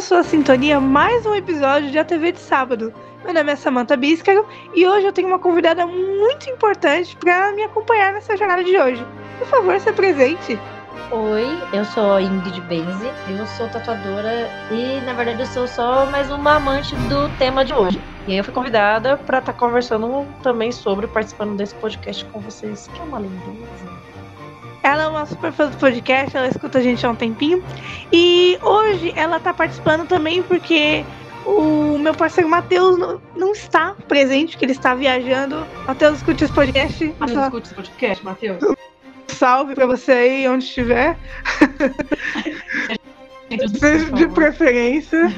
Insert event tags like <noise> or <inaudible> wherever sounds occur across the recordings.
sua sintonia mais um episódio de A TV de Sábado. Meu nome é Samantha Bíscaro e hoje eu tenho uma convidada muito importante para me acompanhar nessa jornada de hoje. Por favor, se apresente. Oi, eu sou Ingrid Benzi, eu sou tatuadora e na verdade eu sou só mais uma amante do tema de hoje. E aí eu fui convidada para estar tá conversando também sobre, participando desse podcast com vocês, que é uma lindeza. Ela é uma super fã do podcast, ela escuta a gente há um tempinho. E hoje ela tá participando também porque o meu parceiro Matheus não, não, está presente, que ele está viajando. Matheus, escute esse podcast. Matheus, escute esse podcast, Matheus. Salve pra você aí, onde estiver. <laughs> Seja de preferência.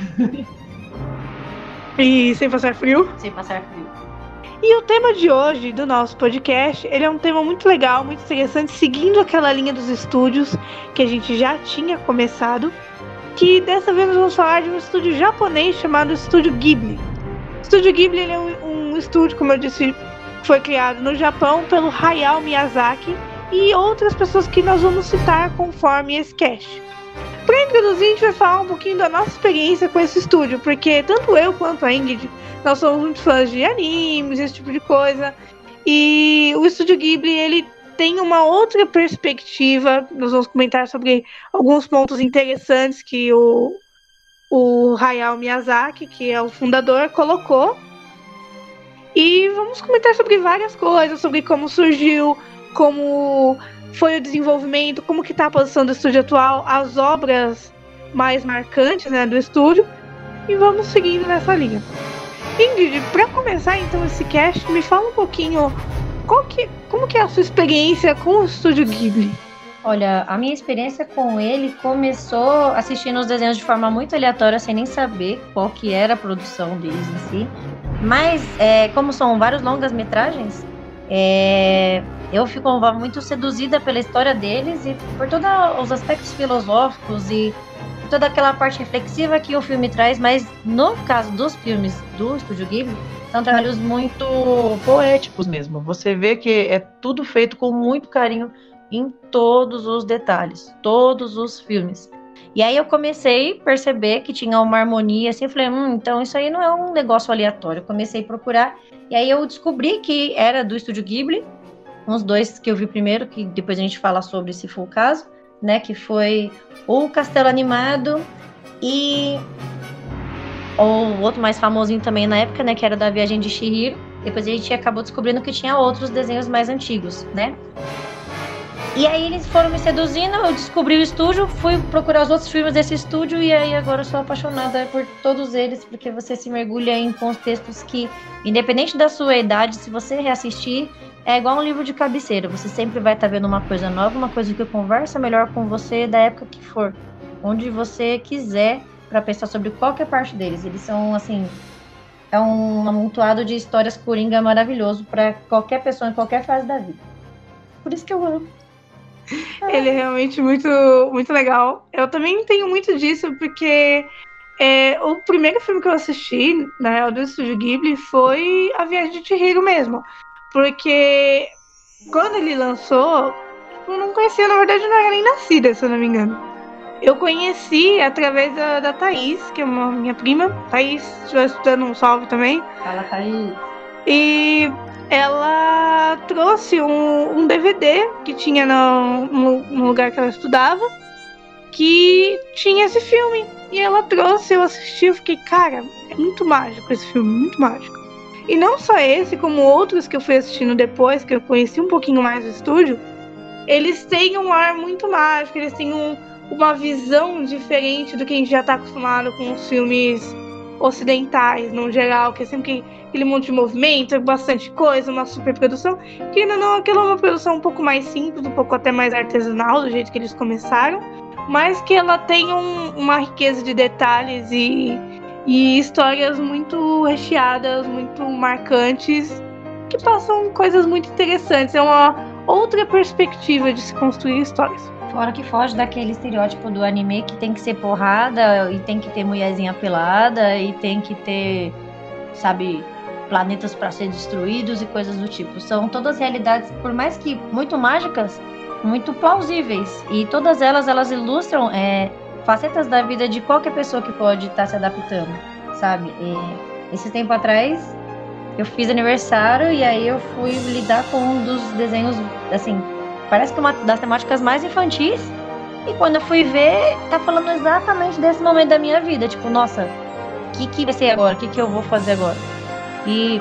<laughs> e sem passar frio. Sem passar frio. E o tema de hoje do nosso podcast, ele é um tema muito legal, muito interessante, seguindo aquela linha dos estúdios que a gente já tinha começado, que dessa vez nós vamos falar de um estúdio japonês chamado Estúdio Ghibli. Estúdio Ghibli é um, um estúdio, como eu disse, foi criado no Japão pelo Hayao Miyazaki e outras pessoas que nós vamos citar conforme esse cast. Para introduzir, a gente vai falar um pouquinho da nossa experiência com esse estúdio, porque tanto eu quanto a Ingrid nós somos muito fãs de animes, esse tipo de coisa. E o Estúdio Ghibli, ele tem uma outra perspectiva. Nós vamos comentar sobre alguns pontos interessantes que o, o Hayao Miyazaki, que é o fundador, colocou. E vamos comentar sobre várias coisas, sobre como surgiu, como foi o desenvolvimento, como que está a posição do estúdio atual, as obras mais marcantes né, do estúdio. E vamos seguindo nessa linha. Ingrid, para começar então esse cast, me fala um pouquinho que, como que é a sua experiência com o Estúdio Ghibli? Olha, a minha experiência com ele começou assistindo os desenhos de forma muito aleatória, sem nem saber qual que era a produção deles em si. Mas, é, como são vários longas-metragens, é, eu fico muito seduzida pela história deles e por todos os aspectos filosóficos e toda aquela parte reflexiva que o filme traz, mas no caso dos filmes do Estúdio Ghibli, são trabalhos muito poéticos mesmo. Você vê que é tudo feito com muito carinho em todos os detalhes, todos os filmes. E aí eu comecei a perceber que tinha uma harmonia, assim, falei, hum, então isso aí não é um negócio aleatório. Eu comecei a procurar, e aí eu descobri que era do Estúdio Ghibli, uns dois que eu vi primeiro, que depois a gente fala sobre se for o caso né? Que foi o Castelo Animado e o outro mais famosinho também na época, né? Que era da Viagem de Shihiro. Depois a gente acabou descobrindo que tinha outros desenhos mais antigos, né? E aí eles foram me seduzindo, eu descobri o estúdio, fui procurar os outros filmes desse estúdio e aí agora eu sou apaixonada por todos eles, porque você se mergulha em contextos que, independente da sua idade, se você reassistir, é igual um livro de cabeceira. Você sempre vai estar tá vendo uma coisa nova, uma coisa que conversa melhor com você da época que for, onde você quiser para pensar sobre qualquer parte deles. Eles são assim, é um amontoado de histórias coringa maravilhoso para qualquer pessoa em qualquer fase da vida. Por isso que eu amo. Ele é realmente muito, muito legal. Eu também tenho muito disso, porque é, o primeiro filme que eu assisti, na real, do Estúdio Ghibli, foi A Viagem de Chihiro mesmo. Porque quando ele lançou, eu não conhecia, na verdade, não era nem nascida, se eu não me engano. Eu conheci através da, da Thaís, que é uma minha prima. Thaís, estiver estudando um salve também. Fala, Thaís. E ela trouxe um, um DVD que tinha no, no, lugar que ela estudava, que tinha esse filme. E ela trouxe, eu assisti, eu fiquei, cara, é muito mágico esse filme, muito mágico. E não só esse, como outros que eu fui assistindo depois, que eu conheci um pouquinho mais do estúdio, eles têm um ar muito mágico, eles têm um, uma visão diferente do que a gente já está acostumado com os filmes ocidentais, no geral, que é sempre aquele monte de movimento, bastante coisa, uma super produção, que ainda não, aquela é uma produção um pouco mais simples, um pouco até mais artesanal, do jeito que eles começaram, mas que ela tem um, uma riqueza de detalhes e e histórias muito recheadas, muito marcantes, que passam coisas muito interessantes. É uma outra perspectiva de se construir histórias. Fora que foge daquele estereótipo do anime que tem que ser porrada e tem que ter mulherzinha pelada e tem que ter, sabe, planetas para ser destruídos e coisas do tipo. São todas realidades, por mais que muito mágicas, muito plausíveis. E todas elas, elas ilustram é, facetas da vida de qualquer pessoa que pode estar tá se adaptando, sabe? E, esse tempo atrás eu fiz aniversário e aí eu fui lidar com um dos desenhos, assim, parece que uma das temáticas mais infantis. E quando eu fui ver, tá falando exatamente desse momento da minha vida. Tipo, nossa, o que, que vai ser agora? O que, que eu vou fazer agora? E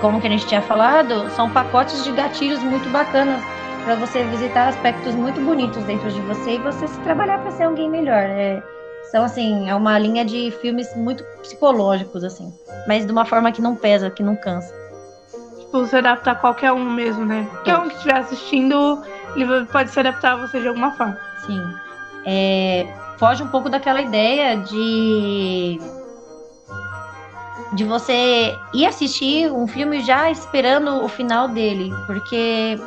como que a gente tinha falado, são pacotes de gatilhos muito bacanas para você visitar aspectos muito bonitos dentro de você e você se trabalhar para ser alguém melhor. É, são assim, é uma linha de filmes muito psicológicos assim, mas de uma forma que não pesa, que não cansa. Tipo, se adaptar a qualquer um mesmo, né? Qualquer um que estiver assistindo, ele pode se adaptar a você de alguma forma. Sim. É, foge um pouco daquela ideia de de você ir assistir um filme já esperando o final dele, porque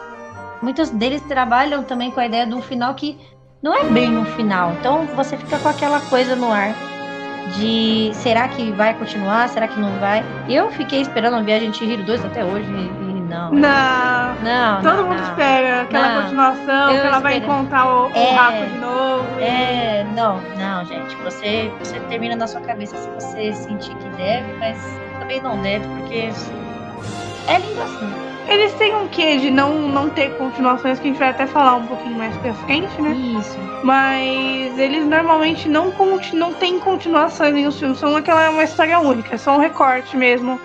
muitos deles trabalham também com a ideia de um final que não é bem um final. Então você fica com aquela coisa no ar de será que vai continuar, será que não vai? Eu fiquei esperando a Viagem de Chihiro 2 até hoje e, não. Não. Não. Todo não, mundo não. espera aquela Não. continuação, Eu que ela vai espero. encontrar o, o É. Rafa de novo. e- É, não, não, gente. Você, você termina na sua cabeça se você sentir que deve, mas também não deve, porque é lindo assim. Eles têm um quê de não, não ter continuações, que a gente vai até falar um pouquinho mais pra frente, né? Isso. Mas eles normalmente não, conti- não têm continuações em os filmes, são aquela uma história única, é só um recorte mesmo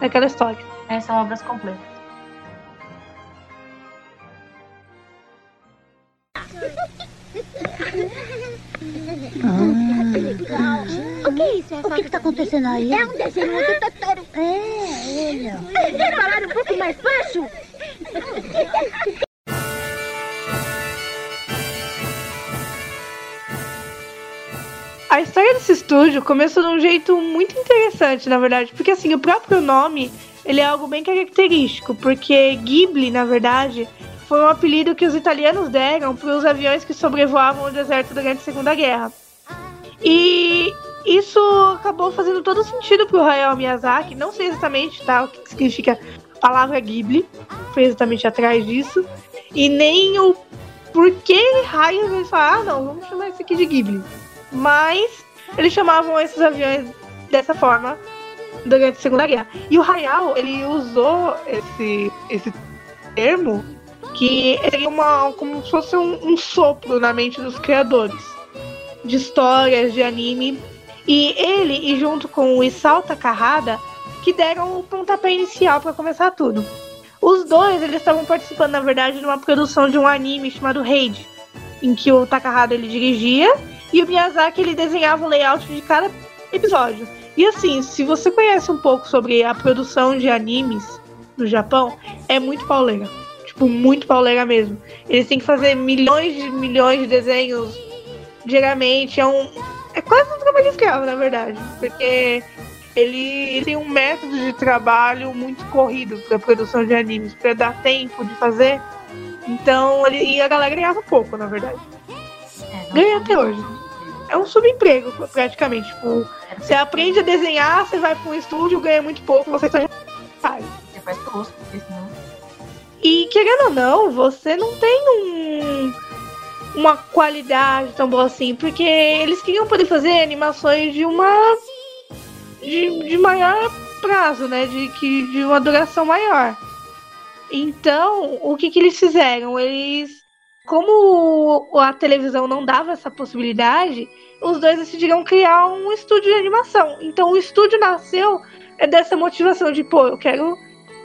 daquela história. É, são obras completas. <laughs> O que é isso? O que está acontecendo aí? É um desenho do Totoro. É, olha. Quer falar um pouco mais baixo? A história desse estúdio começou de um jeito muito interessante, na verdade, porque assim, o próprio nome, ele é algo bem característico, porque Ghibli, na verdade, foi um apelido que os italianos deram para os aviões que sobrevoavam o deserto durante a Segunda Guerra. E isso acabou fazendo todo sentido pro Hayao Miyazaki, não sei exatamente tá, o que significa a palavra Ghibli, foi exatamente atrás disso, e nem o porquê raios eles falaram, ah, não, vamos chamar isso aqui de Ghibli. Mas eles chamavam esses aviões dessa forma durante a Segunda Guerra. E o Hayao, ele usou esse, esse termo que seria uma, como se fosse um, um sopro na mente dos criadores de histórias, de anime. E ele, e junto com o Isao Takahata, que deram o pontapé inicial para começar tudo. Os dois, eles estavam participando, na verdade, de uma produção de um anime chamado Raid, em que o Takahata ele dirigia e o Miyazaki ele desenhava o layout de cada episódio. E assim, se você conhece um pouco sobre a produção de animes no Japão, é muito pauleira. Tipo, muito pauleira mesmo. Eles têm que fazer milhões de milhões de desenhos diariamente. É um. É quase um trabalho escravo, na verdade. Porque ele tem um método de trabalho muito corrido para produção de animes, para dar tempo de fazer. Então, ele, e a galera ganhava pouco, na verdade. Ganha até hoje. É um subemprego, praticamente. Tipo, você aprende a desenhar, você vai para um estúdio, ganha muito pouco, você só faz. Você faz gosto, porque senão. E querendo ou não, você não tem um, uma qualidade tão boa assim, porque eles queriam poder fazer animações de uma. de, de maior prazo, né? De, que, de uma duração maior. Então, o que, que eles fizeram? Eles. Como a televisão não dava essa possibilidade, os dois decidiram criar um estúdio de animação. Então, o estúdio nasceu é dessa motivação de, pô, eu quero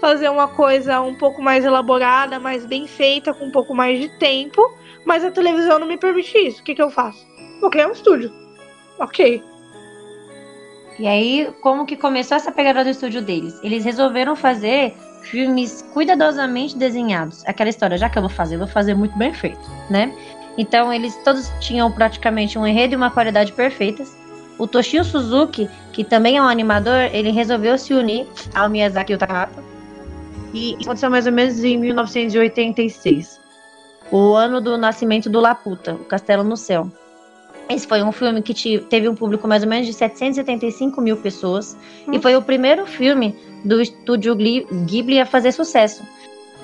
fazer uma coisa um pouco mais elaborada, mais bem feita, com um pouco mais de tempo, mas a televisão não me permite isso. O que, que eu faço? Vou criar um estúdio. Ok. E aí, como que começou essa pegada do estúdio deles? Eles resolveram fazer filmes cuidadosamente desenhados. Aquela história, já que eu vou fazer, eu vou fazer muito bem feito, né? Então, eles todos tinham praticamente um enredo e uma qualidade perfeitas. O Toshio Suzuki, que também é um animador, ele resolveu se unir ao Miyazaki Takahata. E isso aconteceu mais ou menos em 1986. O ano do nascimento do Laputa, O Castelo no Céu. Esse foi um filme que te- teve um público mais ou menos de 775 mil pessoas. E foi o primeiro filme do estúdio Ghibli a fazer sucesso.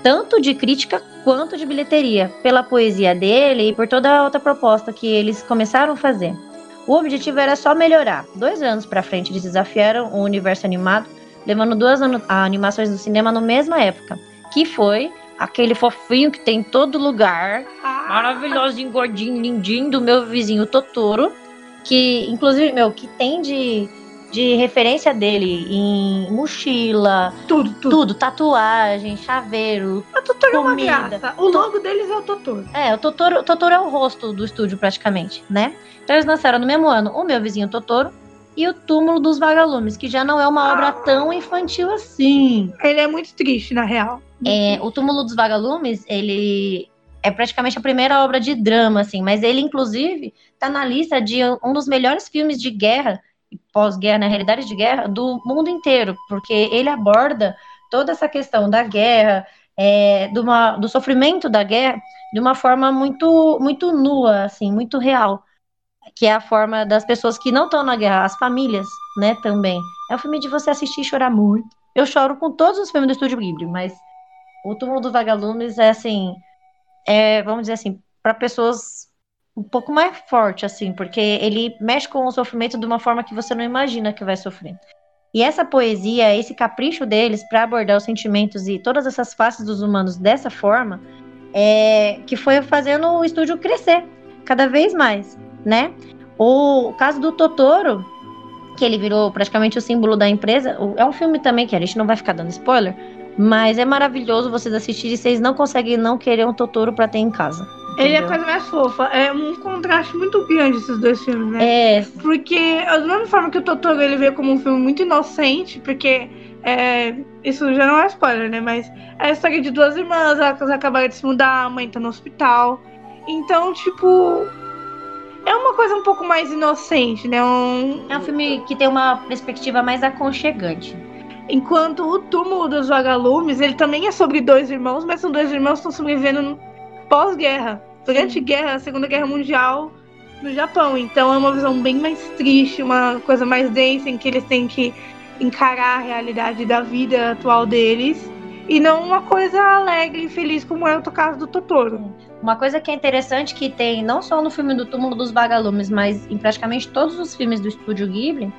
tanto de crítica quanto de bilheteria, pela poesia dele e por toda a outra proposta que eles começaram a fazer. O objetivo era só melhorar. Dois anos para frente, eles desafiaram o universo animado, levando duas animações do cinema na mesma época, que foi aquele fofinho que tem em todo lugar, ah. maravilhosinho, gordinho, lindinho, do meu vizinho Totoro, que inclusive, meu, que tem de de referência dele em mochila, tudo, tudo, tudo tatuagem, chaveiro, a Totoro comida. é uma graça. O logo deles é o Totoro. É, o Totoro, o Totoro é o rosto do estúdio praticamente, né? Então eles lançaram no mesmo ano o meu vizinho Totoro e o Túmulo dos Vagalumes, que já não é uma obra tão infantil assim. Ele é muito triste, na real. É, o Túmulo dos Vagalumes, ele é praticamente a primeira obra de drama, assim, mas ele, inclusive, tá na lista de um dos melhores filmes de guerra pós-guerra, na realidade de guerra, do mundo inteiro, porque ele aborda toda essa questão da guerra, é, do, uma, do sofrimento da guerra, de uma forma muito, muito nua, assim, muito real, que é a forma das pessoas que não estão na guerra, as famílias, né, também. É um filme de você assistir e chorar muito. Eu choro com todos os filmes do Estúdio Ghibli, mas o Túmulo dos Vagalumes é, assim, é, vamos dizer assim, para pessoas um pouco mais forte, assim, porque ele mexe com o sofrimento de uma forma que você não imagina que vai sofrer. E essa poesia, esse capricho deles para abordar os sentimentos e todas essas faces dos humanos dessa forma, é que foi fazendo o estúdio crescer cada vez mais, né? O caso do Totoro, que ele virou praticamente o símbolo da empresa, é um filme também que a gente não vai ficar dando spoiler, mas é maravilhoso vocês assistirem e vocês não conseguem não querer um Totoro para ter em casa. Ele é a coisa mais fofa. É um contraste muito grande esses dois filmes, né? É. Porque, da mesma forma que o Totoro ele veio como um filme muito inocente, porque é, isso já não é spoiler, né? Mas é a história de duas irmãs, elas acabaram de se mudar, a mãe tá no hospital. Então, tipo. É uma coisa um pouco mais inocente, né? Um... É um filme que tem uma perspectiva mais aconchegante. Enquanto o túmulo dos vagalumes, ele também é sobre dois irmãos, mas são dois irmãos que estão sobrevivendo pós-guerra durante a guerra, a Segunda Guerra Mundial no Japão. Então é uma visão bem mais triste, uma coisa mais densa, em que eles têm que encarar a realidade da vida atual deles. E não uma coisa alegre e feliz como é o caso do Totoro. Uma coisa que é interessante que tem não só no filme do Túmulo dos Vagalumes, mas em praticamente todos os filmes do estúdio Ghibli,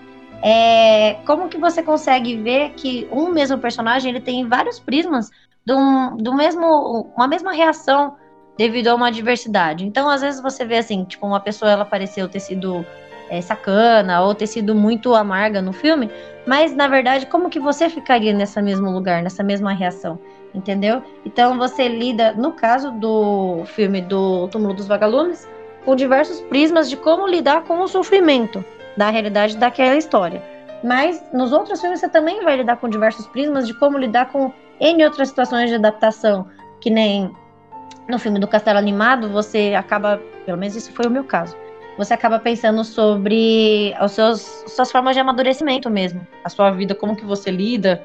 é como que você consegue ver que um mesmo personagem ele tem vários prismas do, do mesmo uma mesma reação devido a uma diversidade. Então, às vezes você vê assim, tipo, uma pessoa ela pareceu ter sido é, sacana ou ter sido muito amarga no filme, mas na verdade, como que você ficaria nesse mesmo lugar, nessa mesma reação? Entendeu? Então você lida, no caso do filme do Túmulo dos Vagalumes, com diversos prismas de como lidar com o sofrimento da realidade daquela história. Mas nos outros filmes você também vai lidar com diversos prismas de como lidar com N outras situações de adaptação, que nem no filme do Castelo Animado, você acaba, pelo menos isso foi o meu caso, você acaba pensando sobre as seus, suas formas de amadurecimento mesmo, a sua vida, como que você lida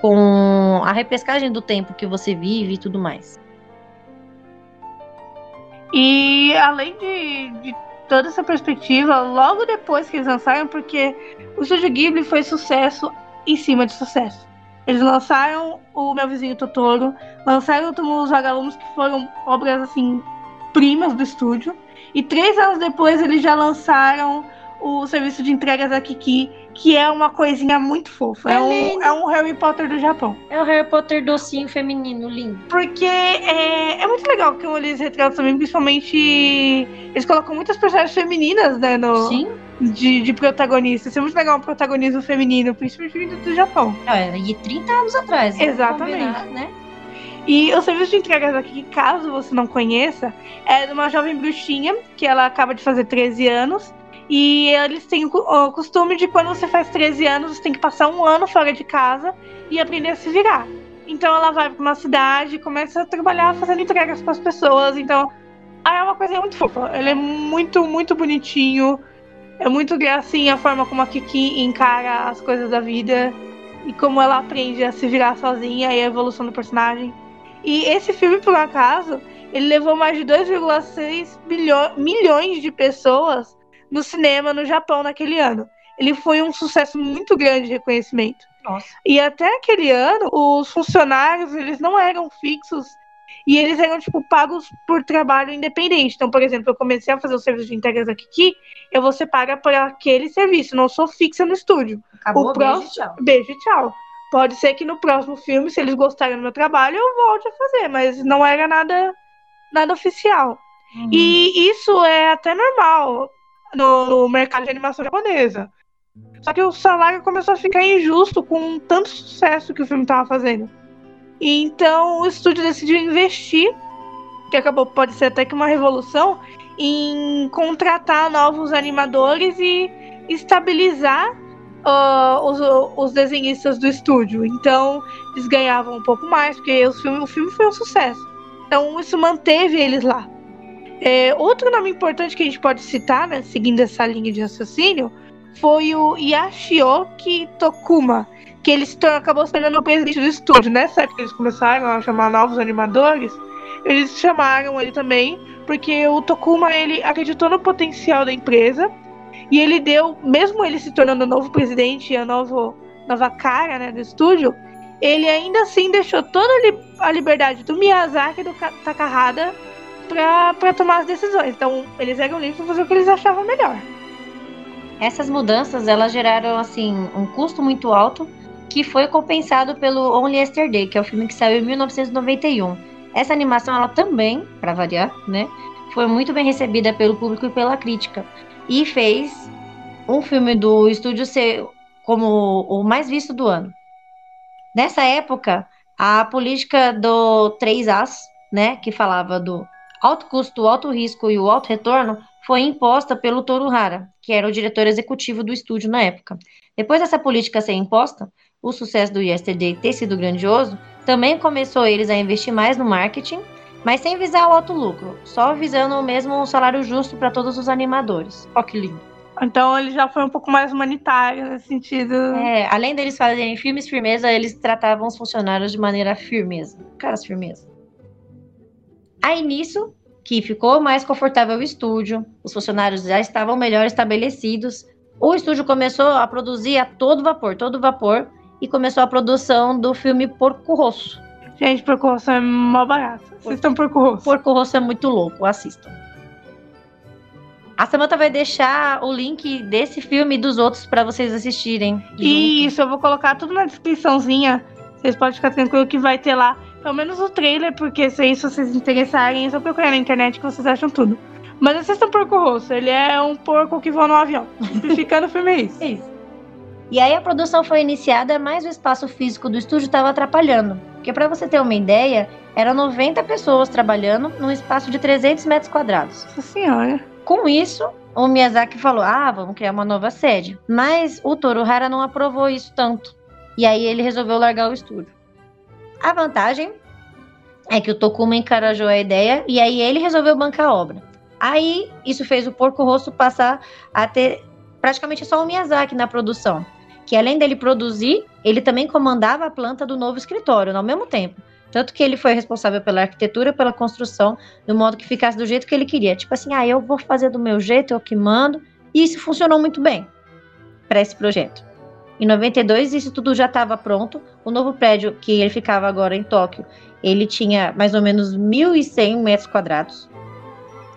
com a repescagem do tempo que você vive e tudo mais. E além de, de toda essa perspectiva, logo depois que eles lançaram, porque o Studio Ghibli foi sucesso em cima de sucesso. Eles lançaram o Meu Vizinho Totoro, lançaram o Túmulo dos Vagalumes, que foram obras, assim, primas do estúdio. E três anos depois eles já lançaram o serviço de entregas da Kiki, que é uma coisinha muito fofa. É, é um, é um Harry Potter do Japão. É o Harry Potter docinho feminino, lindo. Porque é, é muito legal que eles retratam também, principalmente. Eles colocam muitas personagens femininas, né? No, Sim de, de protagonista. Seria muito legal um protagonismo feminino, principalmente vindo do Japão. É, e 30 anos atrás. Né? Exatamente. Né? E o serviço de entregas aqui, caso você não conheça, é de uma jovem bruxinha, que ela acaba de fazer 13 anos. E eles têm o costume de quando você faz 13 anos, você tem que passar um ano fora de casa e aprender a se virar. Então ela vai para uma cidade começa a trabalhar fazendo entregas para as pessoas. Então é uma coisa muito fofa. Ele é muito, muito bonitinho. É muito gracinha a forma como a Kiki encara as coisas da vida e como ela aprende a se virar sozinha e a evolução do personagem. E esse filme, por acaso, ele levou mais de 2,6 milhões de pessoas no cinema no Japão naquele ano. ele foi um sucesso muito grande de reconhecimento. Nossa. E até aquele ano, os funcionários, eles não eram fixos e eles eram, tipo, pagos por trabalho independente. Então, por exemplo, eu comecei a fazer o serviço de integras aqui, Kiki, eu vou ser paga por aquele serviço, não sou fixa no estúdio. Acabou, o beijo próximo, e tchau. Beijo e tchau. Pode ser que no próximo filme, se eles gostarem do meu trabalho, eu volte a fazer, mas não era nada, nada oficial. Uhum. E isso é até normal no, no mercado de animação japonesa. Só que o salário começou a ficar injusto com tanto sucesso que o filme estava fazendo. E então o estúdio decidiu investir, que acabou pode ser até que uma revolução, em contratar novos animadores e estabilizar ah, os, os desenhistas do estúdio. Então eles ganhavam um pouco mais, porque filme, o filme foi um sucesso. Então isso manteve eles lá. É, outro nome importante que a gente pode citar, né, seguindo essa linha de raciocínio, foi o Yashioki Tokuma, que ele se tornou, acabou se tornando o presidente do estúdio. Nessa época eles começaram a chamar novos animadores, eles chamaram ele também, porque o Tokuma ele acreditou no potencial da empresa e ele deu, mesmo ele se tornando o novo presidente e a novo, nova cara né, do estúdio, ele ainda assim deixou toda a, li- a liberdade do Miyazaki e do Ka- Takahata para tomar as decisões. Então eles eram livres para fazer o que eles achavam melhor. Essas mudanças, elas geraram, assim, um custo muito alto, que foi compensado pelo Only Yesterday, que é o filme que saiu em 1991. Essa animação, ela também, para variar, né, foi muito bem recebida pelo público e pela crítica. E fez um filme do estúdio ser como o mais visto do ano. Nessa época, a política do 3As, né, que falava do alto custo, alto risco e o alto retorno, foi imposta pelo Toru Hara, que era o diretor executivo do estúdio na época. Depois dessa política ser imposta, o sucesso do Yesterday ter sido grandioso, também começou eles a investir mais no marketing, mas sem visar o alto lucro, só visando o mesmo salário justo para todos os animadores. Ó que lindo. Então ele já foi um pouco mais humanitário nesse sentido. É, além deles fazerem filmes firmeza, eles tratavam os funcionários de maneira firmeza. Caras firmeza. Aí nisso, que ficou mais confortável o estúdio, os funcionários já estavam melhor estabelecidos, o estúdio começou a produzir a todo vapor, todo vapor, e começou a produção do filme Porco Rosso. Gente, Porco Rosso é mó barato. Estão Porco Rosso. Porco Rosso é muito louco, assistam. A Samantha vai deixar o link desse filme e dos outros para vocês assistirem. junto. Isso, eu vou colocar tudo na descriçãozinha. Vocês podem ficar tranquilo que vai ter lá. Pelo menos o trailer, porque se isso vocês se interessarem, é só procurar na internet que vocês acham tudo. Mas assistam Porco Rosso, ele é um porco que voa no avião. Simplificando <laughs> o filme é isso. É isso. E aí a produção foi iniciada, mas o espaço físico do estúdio estava atrapalhando. Porque para você ter uma ideia, eram 90 pessoas trabalhando num espaço de 300 metros quadrados. Nossa senhora. Com isso, o Miyazaki falou: "Ah, vamos criar uma nova sede". Mas o Toru Hara não aprovou isso tanto. E aí ele resolveu largar o estúdio. A vantagem é que o Tokuma encarajou a ideia e aí ele resolveu bancar a obra. Aí isso fez o Porco Rosso passar a ter praticamente só o Miyazaki na produção, que além dele produzir, ele também comandava a planta do novo escritório ao mesmo tempo. Tanto que ele foi responsável pela arquitetura, pela construção, do modo que ficasse do jeito que ele queria. Tipo assim, ah, eu vou fazer do meu jeito, eu que mando. E isso funcionou muito bem para esse projeto. Em 92, isso tudo já estava pronto. O novo prédio que ele ficava agora em Tóquio, ele tinha mais ou menos 1.100 metros quadrados.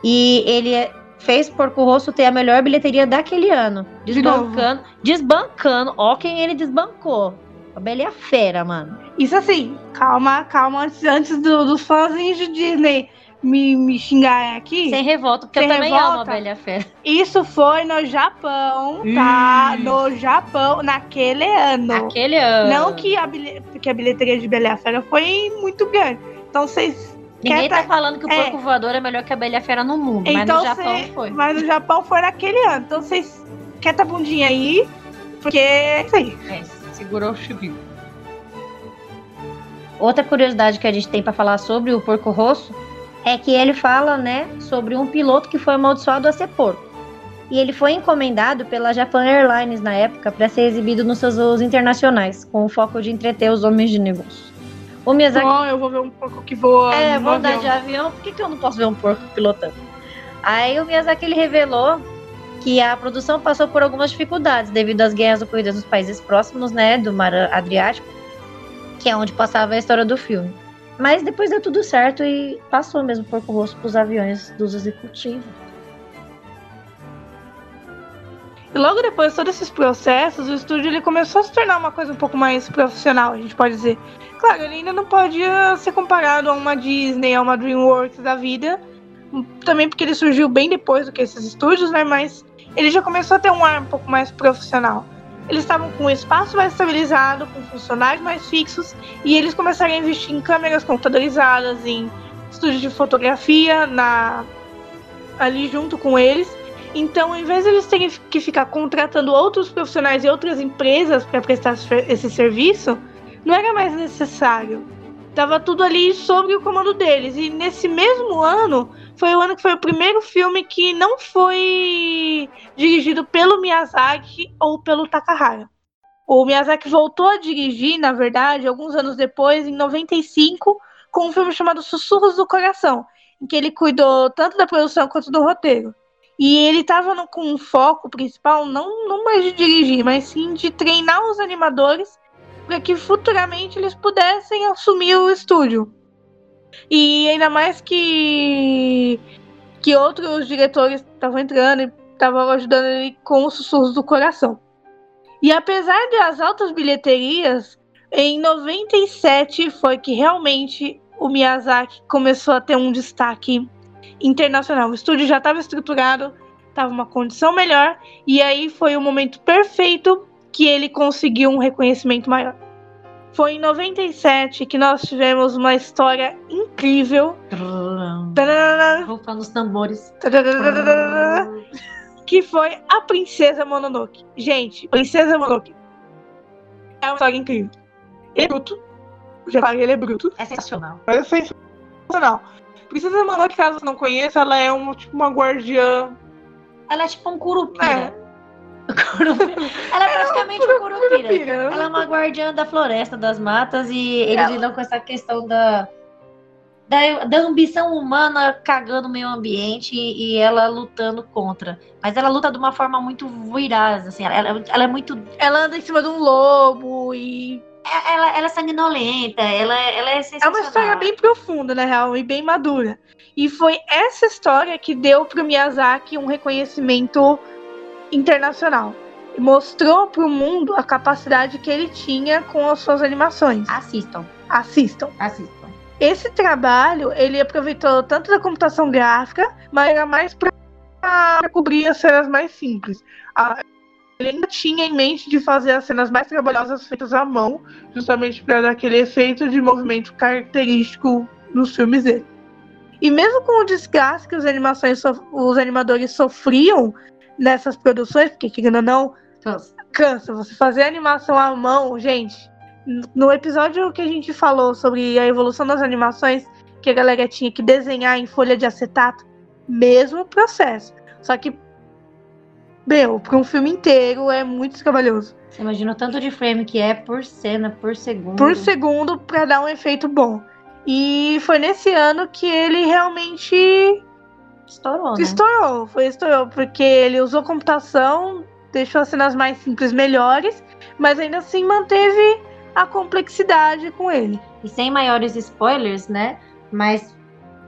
E ele fez Porco Rosso ter a melhor bilheteria daquele ano. De novo. Desbancando, desbancando. Ó quem ele desbancou. A Bela e a Fera, mano. Isso assim, calma, calma, antes, antes do- dos fãzinhos de Disney me, me xingarem aqui. Sem revolta, porque Sem eu também amo a revolta? Bela Fera. Isso foi no Japão, tá? No Japão, naquele ano. Aquele ano. Não que a, bilhe... porque a bilheteria de Bela Fera foi muito grande. Então vocês. Ninguém tá tá- falando que o É. Porco Voador é melhor que a Bela Fera no mundo, mas Então no Japão cê- foi. Mas no Japão foi naquele ano. Então vocês. Quieta a bundinha aí. Porque é isso aí. É, segurou o chibio. Outra curiosidade que a gente tem para falar sobre o Porco Rosso é que ele fala, né, sobre um piloto que foi amaldiçoado a ser porco. E ele foi encomendado pela Japan Airlines na época para ser exibido nos seus voos internacionais, com o foco de entreter os homens de negócio. O Miyazaki Bom, eu vou ver um porco que voa. é, vou andar de avião, por que, que eu não posso ver um porco pilotando? Aí o Miyazaki ele revelou que a produção passou por algumas dificuldades devido às guerras ocorridas nos países próximos, né, do Mar Adriático, que é onde passava a história do filme. Mas depois deu tudo certo e passou mesmo por rosto para os aviões dos executivos. E logo depois de todos esses processos, o estúdio ele começou a se tornar uma coisa um pouco mais profissional, a gente pode dizer. Claro, ele ainda não podia ser comparado a uma Disney, a uma DreamWorks da vida, também porque ele surgiu bem depois do que esses estúdios, né? Mas ele já começou a ter um ar um pouco mais profissional. Eles estavam com um espaço mais estabilizado, com funcionários mais fixos, e eles começaram a investir em câmeras computadorizadas, em estúdios de fotografia na ali junto com eles. Então, em vez de eles terem que ficar contratando outros profissionais e outras empresas para prestar esse serviço, não era mais necessário. Tava tudo ali sobre o comando deles. E nesse mesmo ano, foi o ano que foi o primeiro filme que não foi dirigido pelo Miyazaki ou pelo Takahara. O Miyazaki voltou a dirigir, na verdade, alguns anos depois, em 95, com um filme chamado Sussurros do Coração, em que ele cuidou tanto da produção quanto do roteiro. E ele estava com um foco principal, não, não mais de dirigir, mas sim de treinar os animadores para que futuramente eles pudessem assumir o estúdio. E ainda mais que que outros diretores estavam entrando e estavam ajudando ele com os sussurros do coração. E apesar das altas bilheterias, em 97 foi que realmente o Miyazaki começou a ter um destaque internacional. O estúdio já estava estruturado, estava uma condição melhor, e aí foi o momento perfeito que ele conseguiu um reconhecimento maior. Foi em 97 que nós tivemos uma história incrível. Rufando os tambores. Que foi a Princesa Mononoke. Gente, Princesa Mononoke é uma história incrível. Ele é bruto. Já falei, ele é bruto. É sensacional. É sensacional. Princesa Mononoke, caso você não conheça, ela é uma, tipo, uma guardiã. Ela é tipo um curupira. É. Ela é praticamente um curupira. Ela é uma guardiã da floresta, das matas, e eles lidam com essa questão da, da, da, ambição humana cagando o meio ambiente e, e, ela lutando contra. Mas ela luta de uma forma muito viraz, assim, ela, ela é muito. Ela anda em cima de um lobo e é, ela, ela é sanguinolenta, ela, ela é sensacional. É uma história bem profunda, na real, e bem madura. E foi essa história que deu pro Miyazaki um reconhecimento internacional. E mostrou pro mundo a capacidade que ele tinha com as suas animações. Assistam. Assistam. Assistam. Esse trabalho, ele aproveitou tanto da computação gráfica, mas era mais para cobrir as cenas mais simples. A, ele ainda tinha em mente de fazer as cenas mais trabalhosas feitas à mão, justamente para dar aquele efeito de movimento característico nos filmes dele. E mesmo com o desgaste que os, animações os animadores sofriam nessas produções, porque querendo ou não, cansa. cansa. Você fazer animação à mão, gente. No episódio que a gente falou sobre a evolução das animações, que a galera tinha que desenhar em folha de acetato, mesmo processo. Só que meu, para um filme inteiro é muito trabalhoso. Você imagina o tanto de frame que é por cena, por segundo. Por segundo, para dar um efeito bom. E foi nesse ano que ele realmente. Estourou, né? Estourou, foi estourou, porque ele usou computação, deixou as cenas mais simples melhores, mas ainda assim manteve a complexidade com ele. E sem maiores spoilers, né? Mas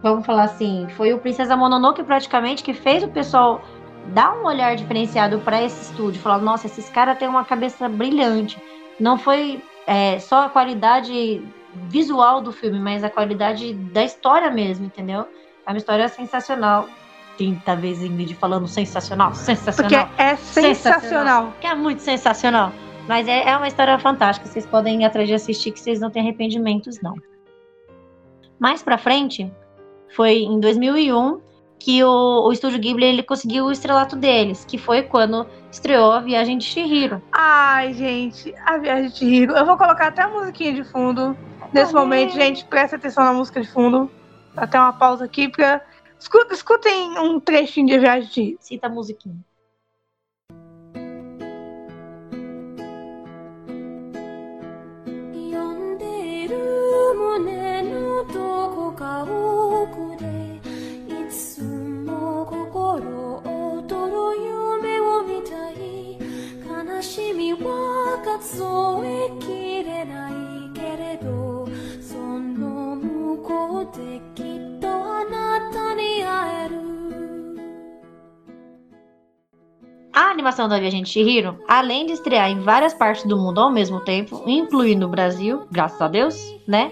vamos falar assim, foi o Princesa Mononoke praticamente que fez o pessoal dá um olhar diferenciado para esse estúdio, falar, nossa, esses caras têm uma cabeça brilhante. Não foi é, só a qualidade visual do filme, mas a qualidade da história mesmo, entendeu? É uma história sensacional. 30 vezes em vídeo falando sensacional, sensacional. Porque é sensacional. sensacional. Que é muito sensacional. Mas é, é uma história fantástica. Vocês podem ir atrás de assistir que vocês não têm arrependimentos, não. Mais pra frente, foi em 2001 que o, o estúdio Ghibli ele conseguiu o estrelato deles, que foi quando estreou a Viagem de Chihiro. Ai, gente, a Viagem de Chihiro. Eu vou colocar até a musiquinha de fundo nesse momento, gente. Presta atenção na música de fundo até uma pausa aqui pra. Escuta, escutem um trechinho de viagem. de Cita a musiquinha.「数えきれないけれどその こうできっとあなたに会える A animação da Viagem de Chihiro, além de estrear em várias partes do mundo ao mesmo tempo, incluindo o Brasil, graças a Deus, né?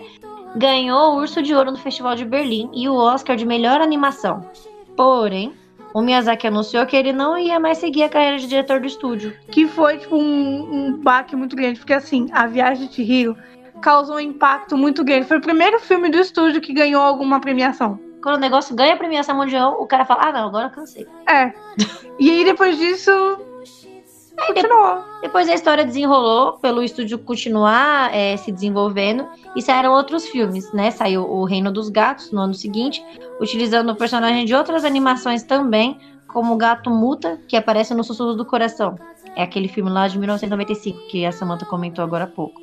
Ganhou o Urso de Ouro no Festival de Berlim e o Oscar de melhor animação. Porém, o Miyazaki anunciou que ele não ia mais seguir a carreira de diretor do estúdio. Que foi, tipo, um, um baque muito grande. Porque, assim, A Viagem de Rio causou um impacto muito grande. Foi o primeiro filme do estúdio que ganhou alguma premiação. Quando o negócio ganha a premiação mundial, o cara fala: Ah, não, agora eu cansei. É. E aí, depois disso, Aí, continuou. depois a história desenrolou pelo estúdio continuar é, se desenvolvendo e saíram outros filmes, né? Saiu O Reino dos Gatos no ano seguinte, utilizando o personagem de outras animações também, como o Gato Muta, que aparece no Sussurros do Coração. É aquele filme lá de 1995 que a Samantha comentou agora há pouco.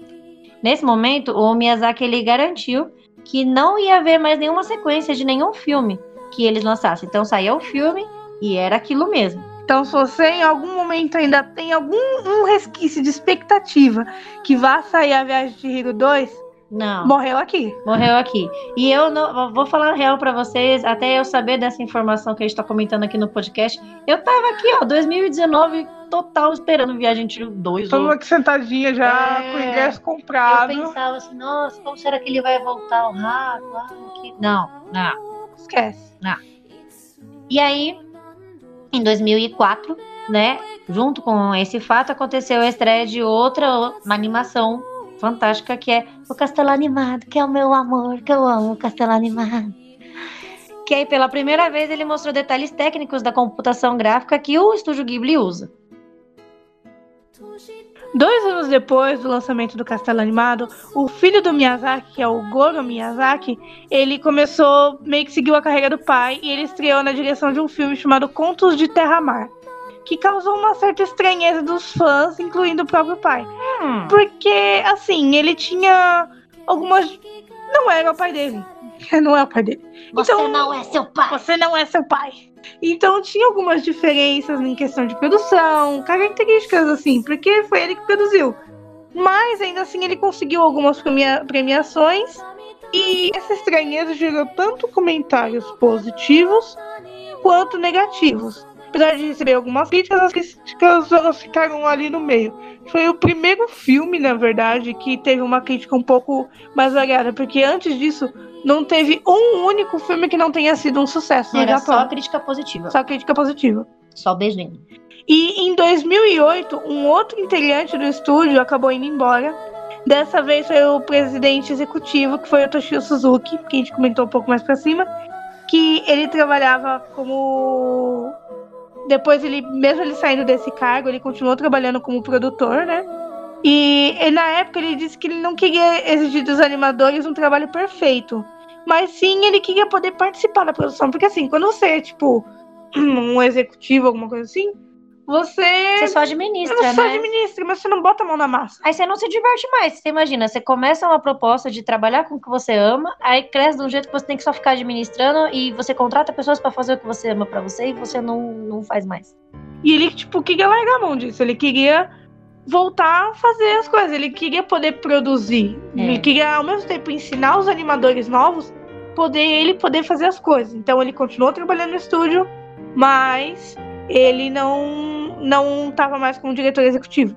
Nesse momento, o Miyazaki ele garantiu que não ia haver mais nenhuma sequência de nenhum filme que eles lançassem. Então saía o filme e era aquilo mesmo. Então, se você em algum momento ainda tem algum um resquício de expectativa que vá sair A Viagem de Rio 2, Não. morreu aqui. Morreu aqui. E eu não, vou falar a real pra vocês, até eu saber dessa informação que a gente tá comentando aqui no podcast. Eu tava aqui, ó, 2019, total esperando Viagem Tiro 2. Todo aqui sentadinha já, É. com o ingresso Eu comprado. pensava assim, nossa, como será que ele vai voltar o rato? Ah. Não, não. Esquece. E aí, em 2004, né, junto com esse fato, aconteceu a estreia de outra animação fantástica que é o Castelo Animado, que é o meu amor, que eu amo o Castelo Animado. Que aí, pela primeira vez, ele mostrou detalhes técnicos da computação gráfica que o estúdio Ghibli usa. Dois anos depois do lançamento do Castelo Animado, o filho do Miyazaki, que é o Goro Miyazaki, ele começou, meio que seguiu a carreira do pai e ele estreou na direção de um filme chamado Contos de Terra-Mar, que causou uma certa estranheza dos fãs, incluindo o próprio pai. Porque, assim, ele tinha algumas. Não era o pai dele. <laughs> Não é o pai dele. Você Então- não é seu pai. Você não é seu pai. Então tinha algumas diferenças em questão de produção, características assim, porque foi ele que produziu. Mas ainda assim ele conseguiu algumas premia- premiações e essa estranheza gerou tanto comentários positivos quanto negativos. Apesar de receber algumas críticas, as críticas elas ficaram ali no meio. Foi o primeiro filme, na verdade, que teve uma crítica um pouco mais variada, porque antes disso não teve um único filme que não tenha sido um sucesso no Era só crítica positiva. Só crítica positiva. Só beijinho. E em 2008, um outro integrante do estúdio acabou indo embora. Dessa vez foi o presidente executivo, que foi o Toshio Suzuki, que a gente comentou um pouco mais pra cima, que ele trabalhava como depois ele, mesmo ele saindo desse cargo, ele continuou trabalhando como produtor, né? E, e na época ele disse que ele não queria exigir dos animadores um trabalho perfeito, mas sim ele queria poder participar da produção, porque assim, quando você é tipo <clears throat> um executivo, alguma coisa assim, você, Você só administra, você só né? administra, mas você não bota a mão na massa. Aí você não se diverte mais. Você imagina, você começa uma proposta de trabalhar com o que você ama, aí cresce de um jeito que você tem que só ficar administrando e você contrata pessoas pra fazer o que você ama pra você e você não, não faz mais. E ele, tipo, queria largar a mão disso. Ele queria voltar a fazer as coisas. Ele queria poder produzir. É. Ele queria, ao mesmo tempo, ensinar os animadores novos, poder ele poder fazer as coisas. Então ele continuou trabalhando no estúdio, mas ele não não estava mais como diretor executivo.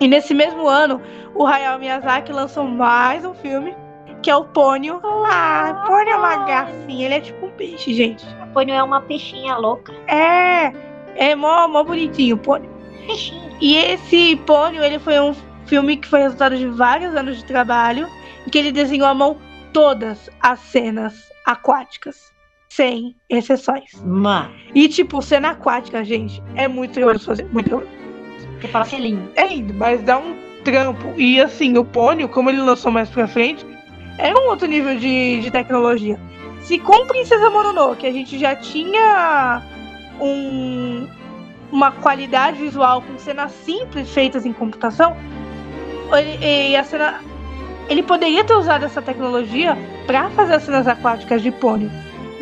E nesse mesmo ano, o Hayao Miyazaki lançou mais um filme, que é o Pônio. Ah, Pônio é uma gracinha. Ele é tipo um peixe, gente. A Pônio é uma peixinha louca. É, é mó, mó bonitinho, Pônio. Peixinho. E esse Pônio, ele foi um filme que foi resultado de vários anos de trabalho, em que ele desenhou à mão todas as cenas aquáticas, sem exceções. Mano, E, tipo, cena aquática, gente, é muito trabalhoso fazer, muito trabalhoso. você fala que é lindo. É lindo, mas dá um trampo. E, assim, o Pônio, como ele lançou mais pra frente, é um outro nível de, de tecnologia. Se com Princesa Mononoke a gente já tinha um, uma qualidade visual com cenas simples feitas em computação, ele, e a cena, ele poderia ter usado essa tecnologia para fazer as cenas aquáticas de Pônio.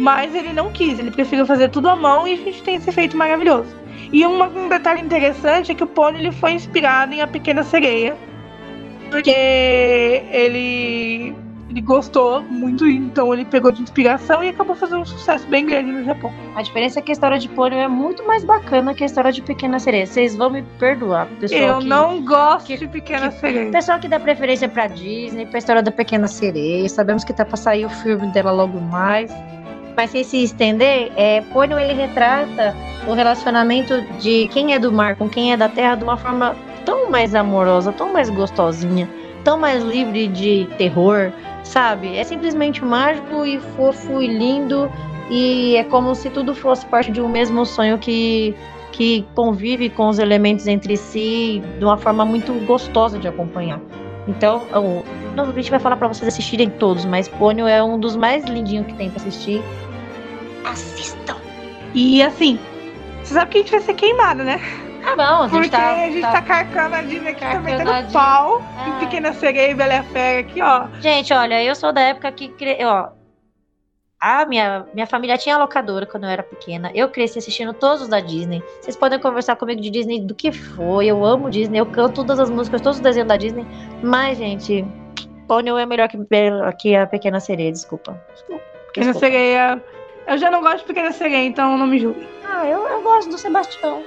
Mas ele não quis, ele preferiu fazer tudo à mão e a gente tem esse efeito maravilhoso. E um detalhe interessante é que o Pony ele foi inspirado em A Pequena Sereia, porque ele ele gostou muito, então ele pegou de inspiração e acabou fazendo um sucesso bem grande no Japão. A diferença é que a história de Pônio é muito mais bacana que a história de Pequena Sereia. Vocês vão me perdoar, pessoal. Eu que, não gosto que- de Pequena que- Sereia. Pessoal que dá preferência pra Disney, pra história da Pequena Sereia. Sabemos que tá pra sair o filme dela logo mais. Mas sem se estender, é, Pônio ele retrata o relacionamento de quem é do mar com quem é da terra de uma forma tão mais amorosa, tão mais gostosinha, tão mais livre de terror, sabe? É simplesmente mágico e fofo e lindo e é como se tudo fosse parte de um mesmo sonho que que convive com os elementos entre si de uma forma muito gostosa de acompanhar. Então, o, não, a gente vai falar pra vocês assistirem todos, mas Pônio é um dos mais lindinhos que tem pra assistir. Assistam! E assim, você sabe que a gente vai ser queimado, né? Ah, bom, a gente Porque tá. a gente tá- tá, carcando a Disney aqui também, dando Disney. pau. Ah. E Pequena Sereia e Bela e Fera aqui, ó. Gente, olha, eu sou da época que. cre- Ó, a minha, minha família tinha locadora quando eu era pequena. Eu cresci assistindo todos os da Disney. Vocês podem conversar comigo de Disney do que for. Eu amo Disney, eu canto todas as músicas, todos os desenhos da Disney. Mas, gente, Pônio é melhor que, que a Pequena Sereia, desculpa. Pequena Desculpa. Sereia. Eu já não gosto de Pequena Sereia, então não me julgue. Ah, eu, eu gosto do Sebastião.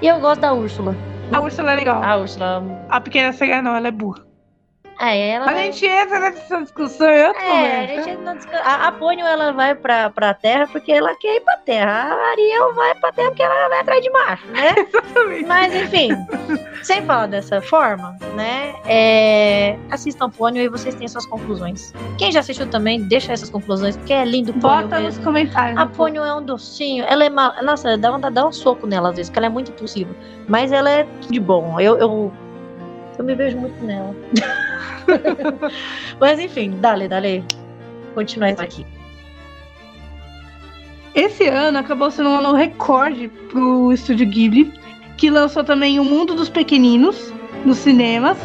E eu gosto da Úrsula. A Úrsula é legal. A Úrsula. A Pequena Sereia não, ela é burra. É, ela. Mas a gente entra nessa discussão em outro É, a, momento. gente não discu- a, a Pônio ela vai pra, pra terra porque ela quer ir pra terra. A Ariel vai pra terra porque ela vai atrás de macho, né? <laughs> Exatamente. Mas enfim, sem falar dessa forma, né? É, assistam Pônio e vocês têm suas conclusões. Quem já assistiu também, deixa essas conclusões, porque é lindo Pônio Bota nos mesmo. comentários. A Pônio é um docinho, ela é mal... Nossa, dá vontade de dar um soco nela às vezes, porque ela é muito impulsiva. Mas ela é de bom. Eu, eu, eu me vejo muito nela. <laughs> Mas enfim, dale, dale. Continua isso aqui. Esse ano acabou sendo um ano recorde pro estúdio Ghibli, que lançou também O Mundo dos Pequeninos nos cinemas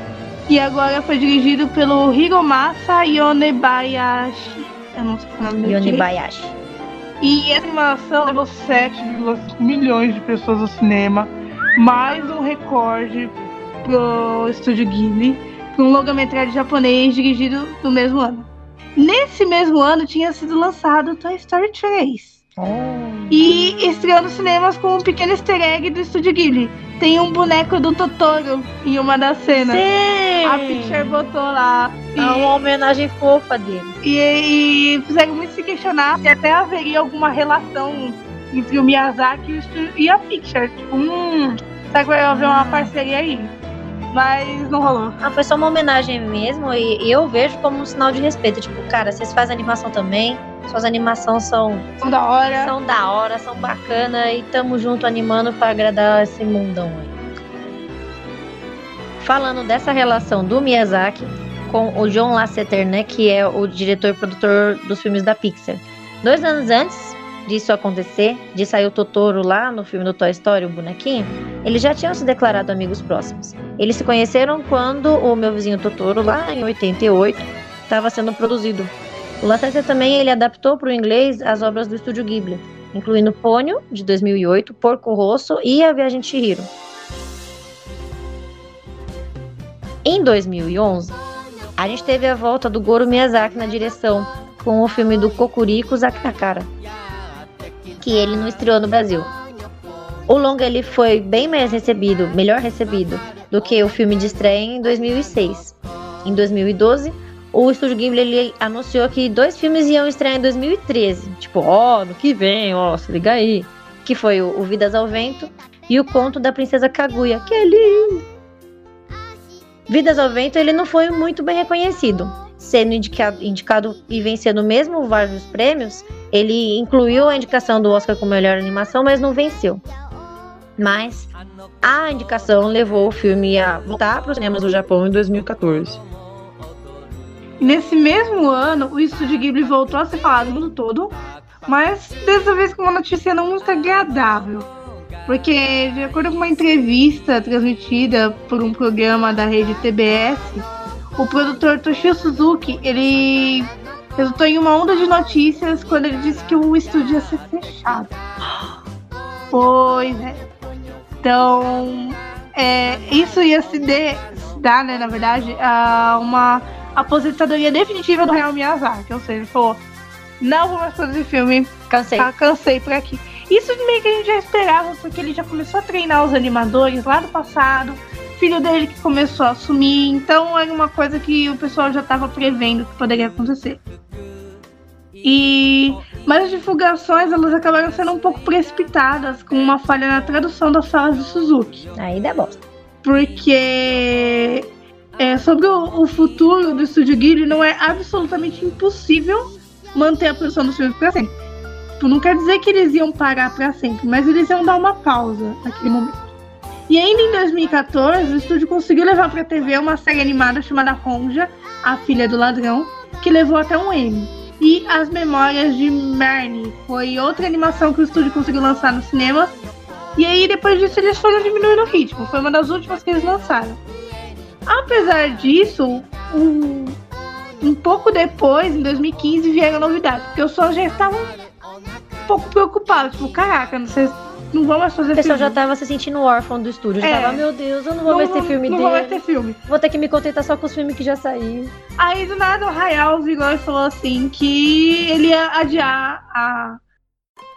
e agora foi dirigido pelo Hiromasa Yonebayashi. Eu não sei o nome dele. direito. Yonibayashi. E essa animação levou 7,5 milhões de pessoas ao cinema, mais um recorde pro estúdio Ghibli, para um longa-metragem japonês dirigido no mesmo ano. Nesse mesmo ano tinha sido lançado Toy Story 3. E estreou nos cinemas com um pequeno easter egg do Estúdio Ghibli. Tem um boneco do Totoro em uma das cenas. Sim! A Pixar botou lá. É uma homenagem fofa dele. E, e fizeram muito se questionar se até haveria alguma relação entre o Miyazaki e, e a Pixar. Tipo, hum, será que vai haver uma parceria aí? Mas não rolou. Ah, foi só uma homenagem mesmo e, eu vejo como um sinal de respeito. Tipo, cara, vocês fazem animação também, suas animações são, São da hora. são da hora, são bacana e tamo junto animando pra agradar esse mundão aí. Falando dessa relação do Miyazaki com o John Lasseter, né, que é o diretor e produtor dos filmes da Pixar. Dois anos antes disso acontecer, de sair o Totoro lá no filme do Toy Story, o bonequinho, eles já tinham se declarado amigos próximos. Eles se conheceram quando o meu vizinho Totoro, lá em 88, estava sendo produzido. O Lasseter também ele adaptou para o inglês as obras do estúdio Ghibli, incluindo Pônio, de 2008, Porco Rosso e A Viagem de Chihiro. Em 2011, a gente teve a volta do Goro Miyazaki na direção, com o filme do Kokuriko Zakakara, que ele não estreou no Brasil. O longa ele foi bem mais recebido, melhor recebido, do que o filme de estreia em 2006. Em 2012, o Estúdio Ghibli ele anunciou que dois filmes iam estrear em 2013. Tipo, ó, no que vem, ó, se liga aí. Que foi o, o Vidas ao Vento e o Conto da Princesa Kaguya, que é lindo. Vidas ao Vento ele não foi muito bem reconhecido. Sendo indicado, indicado e vencendo mesmo vários prêmios, ele incluiu a indicação do Oscar como melhor animação, mas não venceu. Mas a indicação levou o filme a voltar para os cinemas do Japão em 2014. E nesse mesmo ano, o estúdio Ghibli voltou a ser falado no mundo todo, mas dessa vez com uma notícia não muito agradável. Porque, de acordo com uma entrevista transmitida por um programa da rede TBS, o produtor Toshio Suzuki, ele resultou em uma onda de notícias quando ele disse que o estúdio ia ser fechado. Pois é. Então, é, isso ia se de- se dar, né, na verdade, a uma aposentadoria definitiva do Hayao Miyazaki. Ou seja, ele falou, não vou mais produzir filme, Cansei. tá, cansei por aqui. Isso meio que a gente já esperava, porque ele já começou a treinar os animadores lá no passado, filho dele que começou a assumir, então era uma coisa que o pessoal já estava prevendo que poderia acontecer. E mas as divulgações elas acabaram sendo um pouco precipitadas com uma falha na tradução das falas de Suzuki Aí dá bosta. porque é, sobre o, o futuro do Estúdio Ghibli não é absolutamente impossível manter a produção dos filmes para sempre. Tipo, não quer dizer que eles iam parar para sempre, mas eles iam dar uma pausa naquele momento. E ainda em 2014, o estúdio conseguiu levar para TV uma série animada chamada Ronja, a filha do ladrão, que levou até um Emmy. E As Memórias de Marnie foi outra animação que o estúdio conseguiu lançar no cinema e aí, depois disso, eles foram diminuindo o ritmo. Foi uma das últimas que eles lançaram. Apesar disso, um, um pouco depois, em 2015, vieram novidades. Porque os fãs já estavam um pouco preocupados. Tipo, caraca, vocês não vão mais fazer O pessoal filme. já tava se sentindo órfão do estúdio. Já É. tava, meu Deus, eu não vou não, mais ter filme não dele. vão mais ter filme. Vou ter que me contentar só com os filmes que já saíram. Aí, do nada, o Hayao virou e falou assim que ele ia adiar a,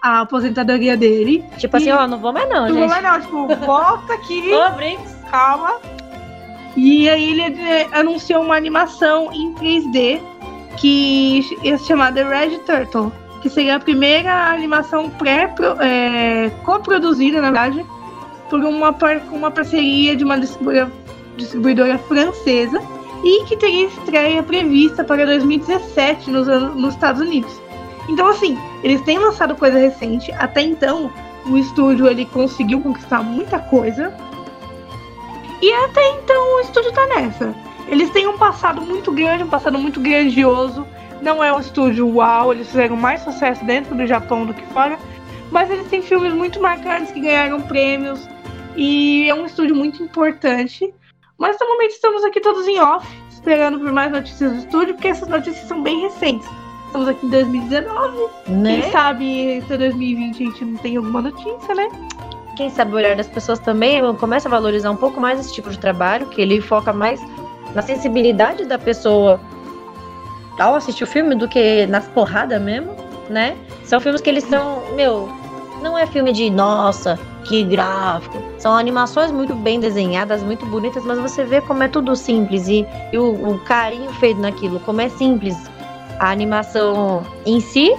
a aposentadoria dele. Tipo assim, ó, não vou mais não, Não, gente. vai não, tipo, volta aqui. <laughs> Ô, calma. E aí ele eh, anunciou uma animação em 3D que ia se chamar The Red Turtle, que seria a primeira animação pré é, na verdade, por uma, par- uma parceria de uma distribuidora, distribuidora francesa e que teria estreia prevista para 2017 nos, nos Estados Unidos. Então, assim, eles têm lançado coisa recente. Até então, o estúdio ele conseguiu conquistar muita coisa. E até então o estúdio tá nessa. Eles têm um passado muito grande, um passado muito grandioso. Não é um estúdio uau, eles fizeram mais sucesso dentro do Japão do que fora. Mas eles têm filmes muito marcantes que ganharam prêmios. E é um estúdio muito importante. Mas no momento estamos aqui todos em off, esperando por mais notícias do estúdio, porque essas notícias são bem recentes. Estamos aqui em 2019. Né? Quem sabe até 2020 a gente não tem alguma notícia, né? Quem sabe o olhar das pessoas também começa a valorizar um pouco mais esse tipo de trabalho, que ele foca mais na sensibilidade da pessoa ao assistir o filme do que nas porradas mesmo, né? São filmes que eles são, meu, não é filme de nossa, que gráfico. São animações muito bem desenhadas, muito bonitas, mas você vê como é tudo simples e, e o, o carinho feito naquilo, como é simples a animação em si,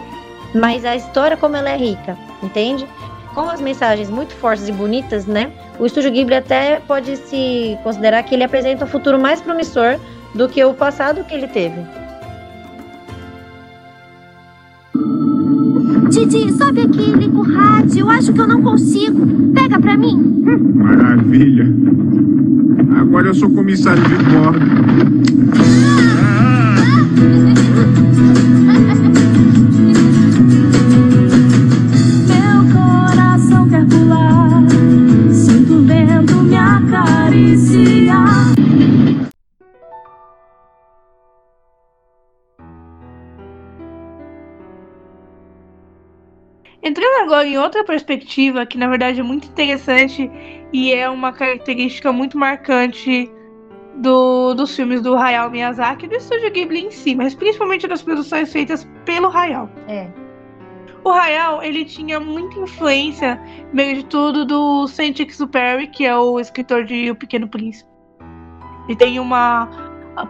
mas a história como ela é rica, entende? Com as mensagens muito fortes e bonitas, né? O Estúdio Ghibli até pode se considerar que ele apresenta um futuro mais promissor do que o passado que ele teve. Didi, sobe aqui, liga o rádio. Acho que eu não consigo. Pega pra mim. Maravilha. Agora eu sou comissário de bordo. Agora em outra perspectiva, que na verdade é muito interessante e é uma característica muito marcante do- dos filmes do Hayao Miyazaki e do Estúdio Ghibli em si, mas principalmente das produções feitas pelo Hayao. É. O Hayao, ele tinha muita influência, meio de tudo, do Saint-Exupéry, que é o escritor de O Pequeno Príncipe. Ele tem uma...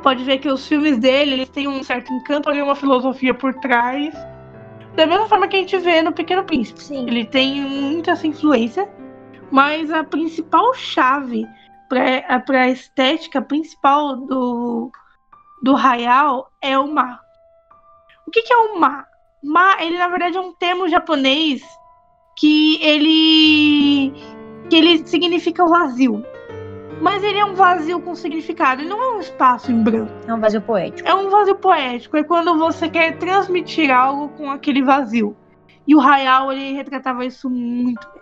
Pode ver que os filmes dele, eles têm um certo encanto ali, uma filosofia por trás. Da mesma forma que a gente vê no Pequeno Príncipe. Sim. Ele tem muita essa influência, mas a principal chave para a estética principal do, do Hayao é o Ma. O que, que é o Ma? Ma, ele na verdade é um termo japonês que ele que ele significa vazio. Mas ele é um vazio com significado, ele não é um espaço em branco. É um vazio poético. É um vazio poético, é quando você quer transmitir algo com aquele vazio. E o Hayao, ele retratava isso muito bem.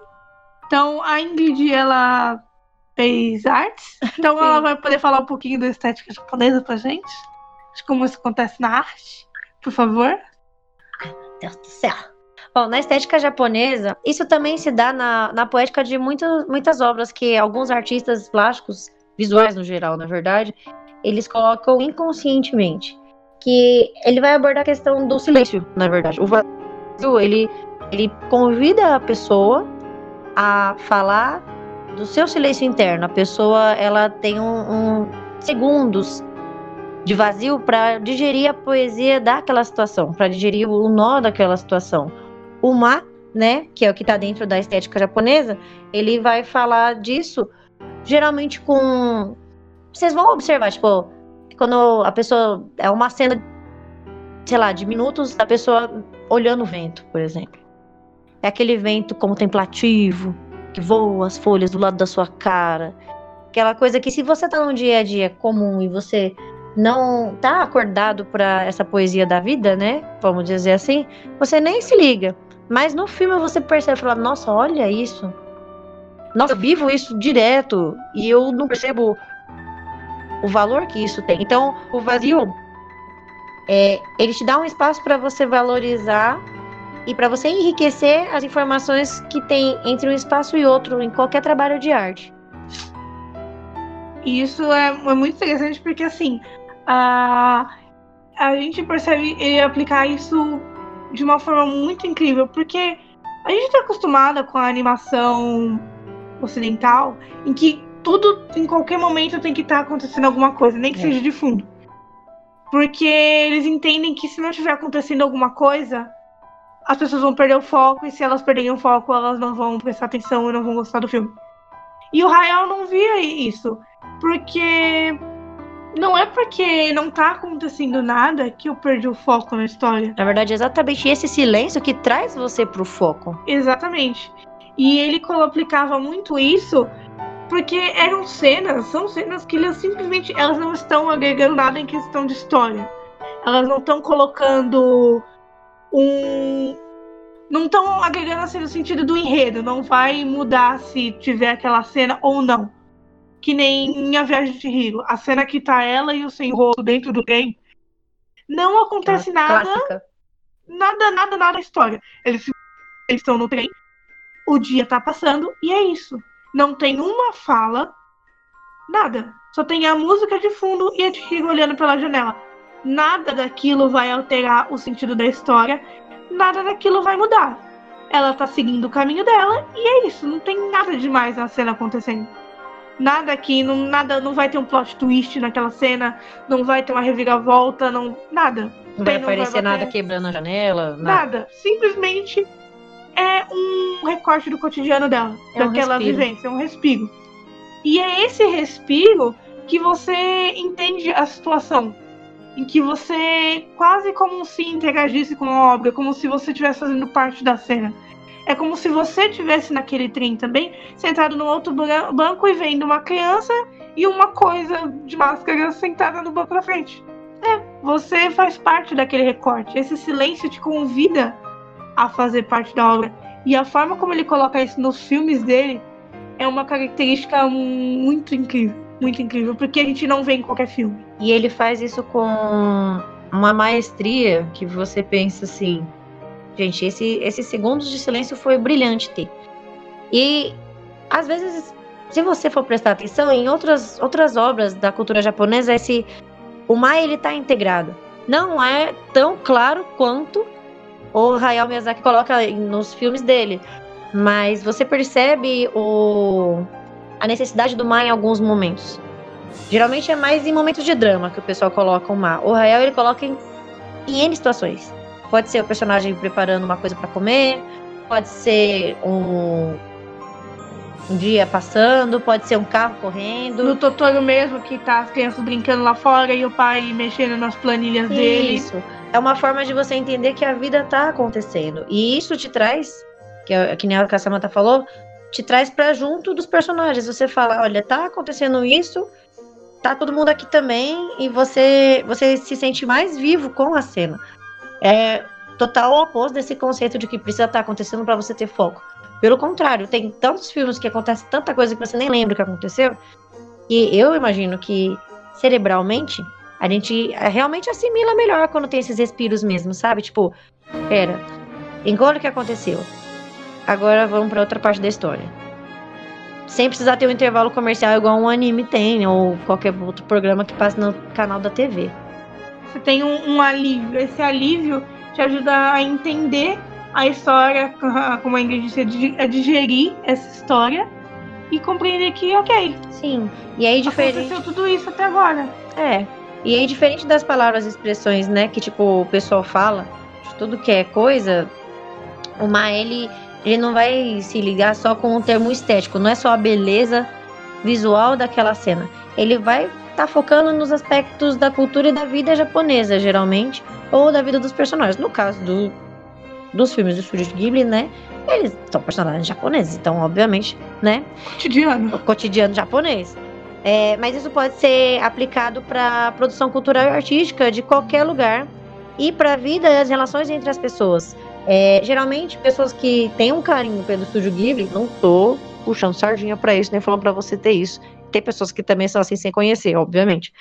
Então, a Ingrid, ela fez artes, então <laughs> Sim. ela vai poder falar um pouquinho da estética japonesa pra gente, de como isso acontece na arte, por favor. Deus do céu. Bom, na estética japonesa, isso também se dá na, na poética de muitas, muitas obras que alguns artistas plásticos, visuais no geral, na verdade, eles colocam inconscientemente. Que ele vai abordar a questão do silêncio, na verdade. O vazio, ele, ele convida a pessoa a falar do seu silêncio interno. A pessoa, ela tem um, um segundos de vazio para digerir a poesia daquela situação, para digerir o nó daquela situação. O Ma, né, que é o que está dentro da estética japonesa, ele vai falar disso geralmente com vocês vão observar, tipo, quando a pessoa é uma cena sei lá, de minutos da pessoa olhando o vento, por exemplo. É aquele vento contemplativo, que voa as folhas do lado da sua cara. Aquela coisa que se você tá num dia a dia comum e você não tá acordado para essa poesia da vida, né? Vamos dizer assim, você nem se liga. Mas no filme você percebe, fala, nossa, olha isso. Nossa, eu vivo isso direto e eu não percebo o valor que isso tem. Então, o vazio, é, ele te dá um espaço para você valorizar e para você enriquecer as informações que tem entre um espaço e outro em qualquer trabalho de arte. Isso é, é muito interessante porque, assim, a, a gente percebe aplicar isso de uma forma muito incrível, porque a gente está acostumada com a animação ocidental, em que tudo, em qualquer momento, tem que estar tá acontecendo alguma coisa, nem que é. seja de fundo. Porque eles entendem que se não estiver acontecendo alguma coisa, as pessoas vão perder o foco, e se elas perderem o foco, elas não vão prestar atenção e não vão gostar do filme. E o Rael não via isso, porque não é porque não tá acontecendo nada que eu perdi o foco na história. Na verdade, é exatamente esse silêncio que traz você pro foco. Exatamente. E ele aplicava muito isso porque eram cenas, são cenas que elas simplesmente elas não estão agregando nada em questão de história. Elas não estão colocando um não estão agregando assim no sentido do enredo, não vai mudar se tiver aquela cena ou não que nem em A Viagem de Hiro. A cena que tá ela e o sem rosto dentro do trem. Não acontece nada. Clássica. Nada, nada, nada na história. Eles, eles estão no trem. O dia tá passando e é isso. Não tem uma fala. Nada. Só tem a música de fundo e a de Hiro olhando pela janela. Nada daquilo vai alterar o sentido da história. Nada daquilo vai mudar. Ela tá seguindo o caminho dela e é isso. Não tem nada demais na cena acontecendo nada aqui, não, nada, não vai ter um plot twist naquela cena, não vai ter uma reviravolta, não, nada. Não vai aparecer nada quebrando a janela, nada. nada. Simplesmente é um recorte do cotidiano dela, é daquela um vivência, é um respiro. E é esse respiro que você entende a situação. Em que você quase como se interagisse com a obra, como se você estivesse fazendo parte da cena. É como se você tivesse naquele trem também, sentado no outro banco e vendo uma criança e uma coisa de máscara sentada no banco da frente. É, você faz parte daquele recorte. Esse silêncio te convida a fazer parte da obra. E a forma como ele coloca isso nos filmes dele é uma característica muito incrível. Muito incrível, porque a gente não vê em qualquer filme. E ele faz isso com uma maestria que você pensa assim: Gente, esse, esses segundos de silêncio foi brilhante ter. E às vezes, se você for prestar atenção em outras, outras obras da cultura japonesa, esse o Mai ele tá integrado. Não é tão claro quanto o Hayao Miyazaki coloca nos filmes dele, mas você percebe o, a necessidade do Mai em alguns momentos. Geralmente é mais em momentos de drama que o pessoal coloca o Ma. O Hayao ele coloca em, em N situações. Pode ser o personagem preparando uma coisa para comer, pode ser um, um dia passando, pode ser um carro correndo. No Totoro mesmo, que tá as crianças brincando lá fora e o pai mexendo nas planilhas isso. dele. Isso. É uma forma de você entender que a vida tá acontecendo. E isso te traz, que, é, que nem a Samantha falou, te traz para junto dos personagens. Você fala, olha, tá acontecendo isso, tá todo mundo aqui também, e você, você se sente mais vivo com a cena é total oposto desse conceito de que precisa estar acontecendo para você ter foco. Pelo contrário, tem tantos filmes que acontece tanta coisa que você nem lembra o que aconteceu. E eu imagino que cerebralmente a gente realmente assimila melhor quando tem esses respiros mesmo, sabe? Tipo, pera, Engole o que aconteceu. Agora vamos para outra parte da história. Sem precisar ter um intervalo comercial igual um anime tem, ou qualquer outro programa que passe no canal da TV. Você tem um, um alívio. Esse alívio te ajuda a entender a história, <laughs> como a Ingrid disse, a digerir essa história e compreender que, ok, Sim. E aí, diferente. aconteceu tudo isso até agora. É. E aí, diferente das palavras e expressões, né, que tipo, o pessoal fala, de tudo que é coisa, o Ma, ele, ele não vai se ligar só com o termo estético, não é só a beleza visual daquela cena. Ele vai estar focando nos aspectos da cultura e da vida japonesa, geralmente, ou da vida dos personagens. No caso do, dos filmes do Estúdio Ghibli, né, eles são personagens japoneses, então, obviamente, né, Cotidiano. o cotidiano japonês. É, mas isso pode ser aplicado para produção cultural e artística de qualquer lugar e para a vida e as relações entre as pessoas. É, geralmente, pessoas que têm um carinho pelo Estúdio Ghibli, não tô puxando sardinha para isso, nem falando para você ter isso. Tem pessoas que também são assim sem conhecer, obviamente.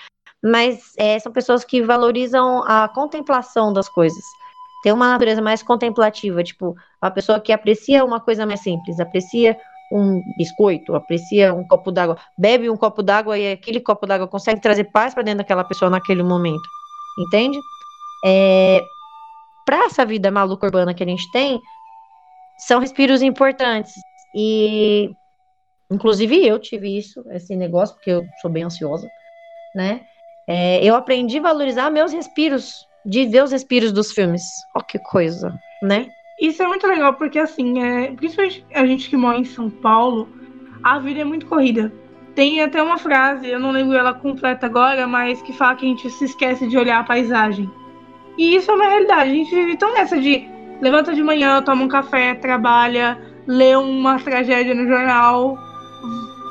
Mas é, são pessoas que valorizam a contemplação das coisas. Tem uma natureza mais contemplativa, tipo, a pessoa que aprecia uma coisa mais simples, aprecia um biscoito, aprecia um copo d'água, bebe um copo d'água e aquele copo d'água consegue trazer paz para dentro daquela pessoa naquele momento, entende? É, para essa vida maluca urbana que a gente tem, são respiros importantes e, inclusive eu tive isso, esse negócio porque eu sou bem ansiosa, né? É, eu aprendi a valorizar meus respiros, de ver os respiros dos filmes. Ó que coisa, né? Isso é muito legal, porque assim, é, principalmente a gente que mora em São Paulo, a vida é muito corrida. Tem até uma frase, eu não lembro ela completa agora, mas que fala que a gente se esquece de olhar a paisagem. E isso é uma realidade. A gente vive tão nessa de levanta de manhã, toma um café, trabalha, lê uma tragédia no jornal,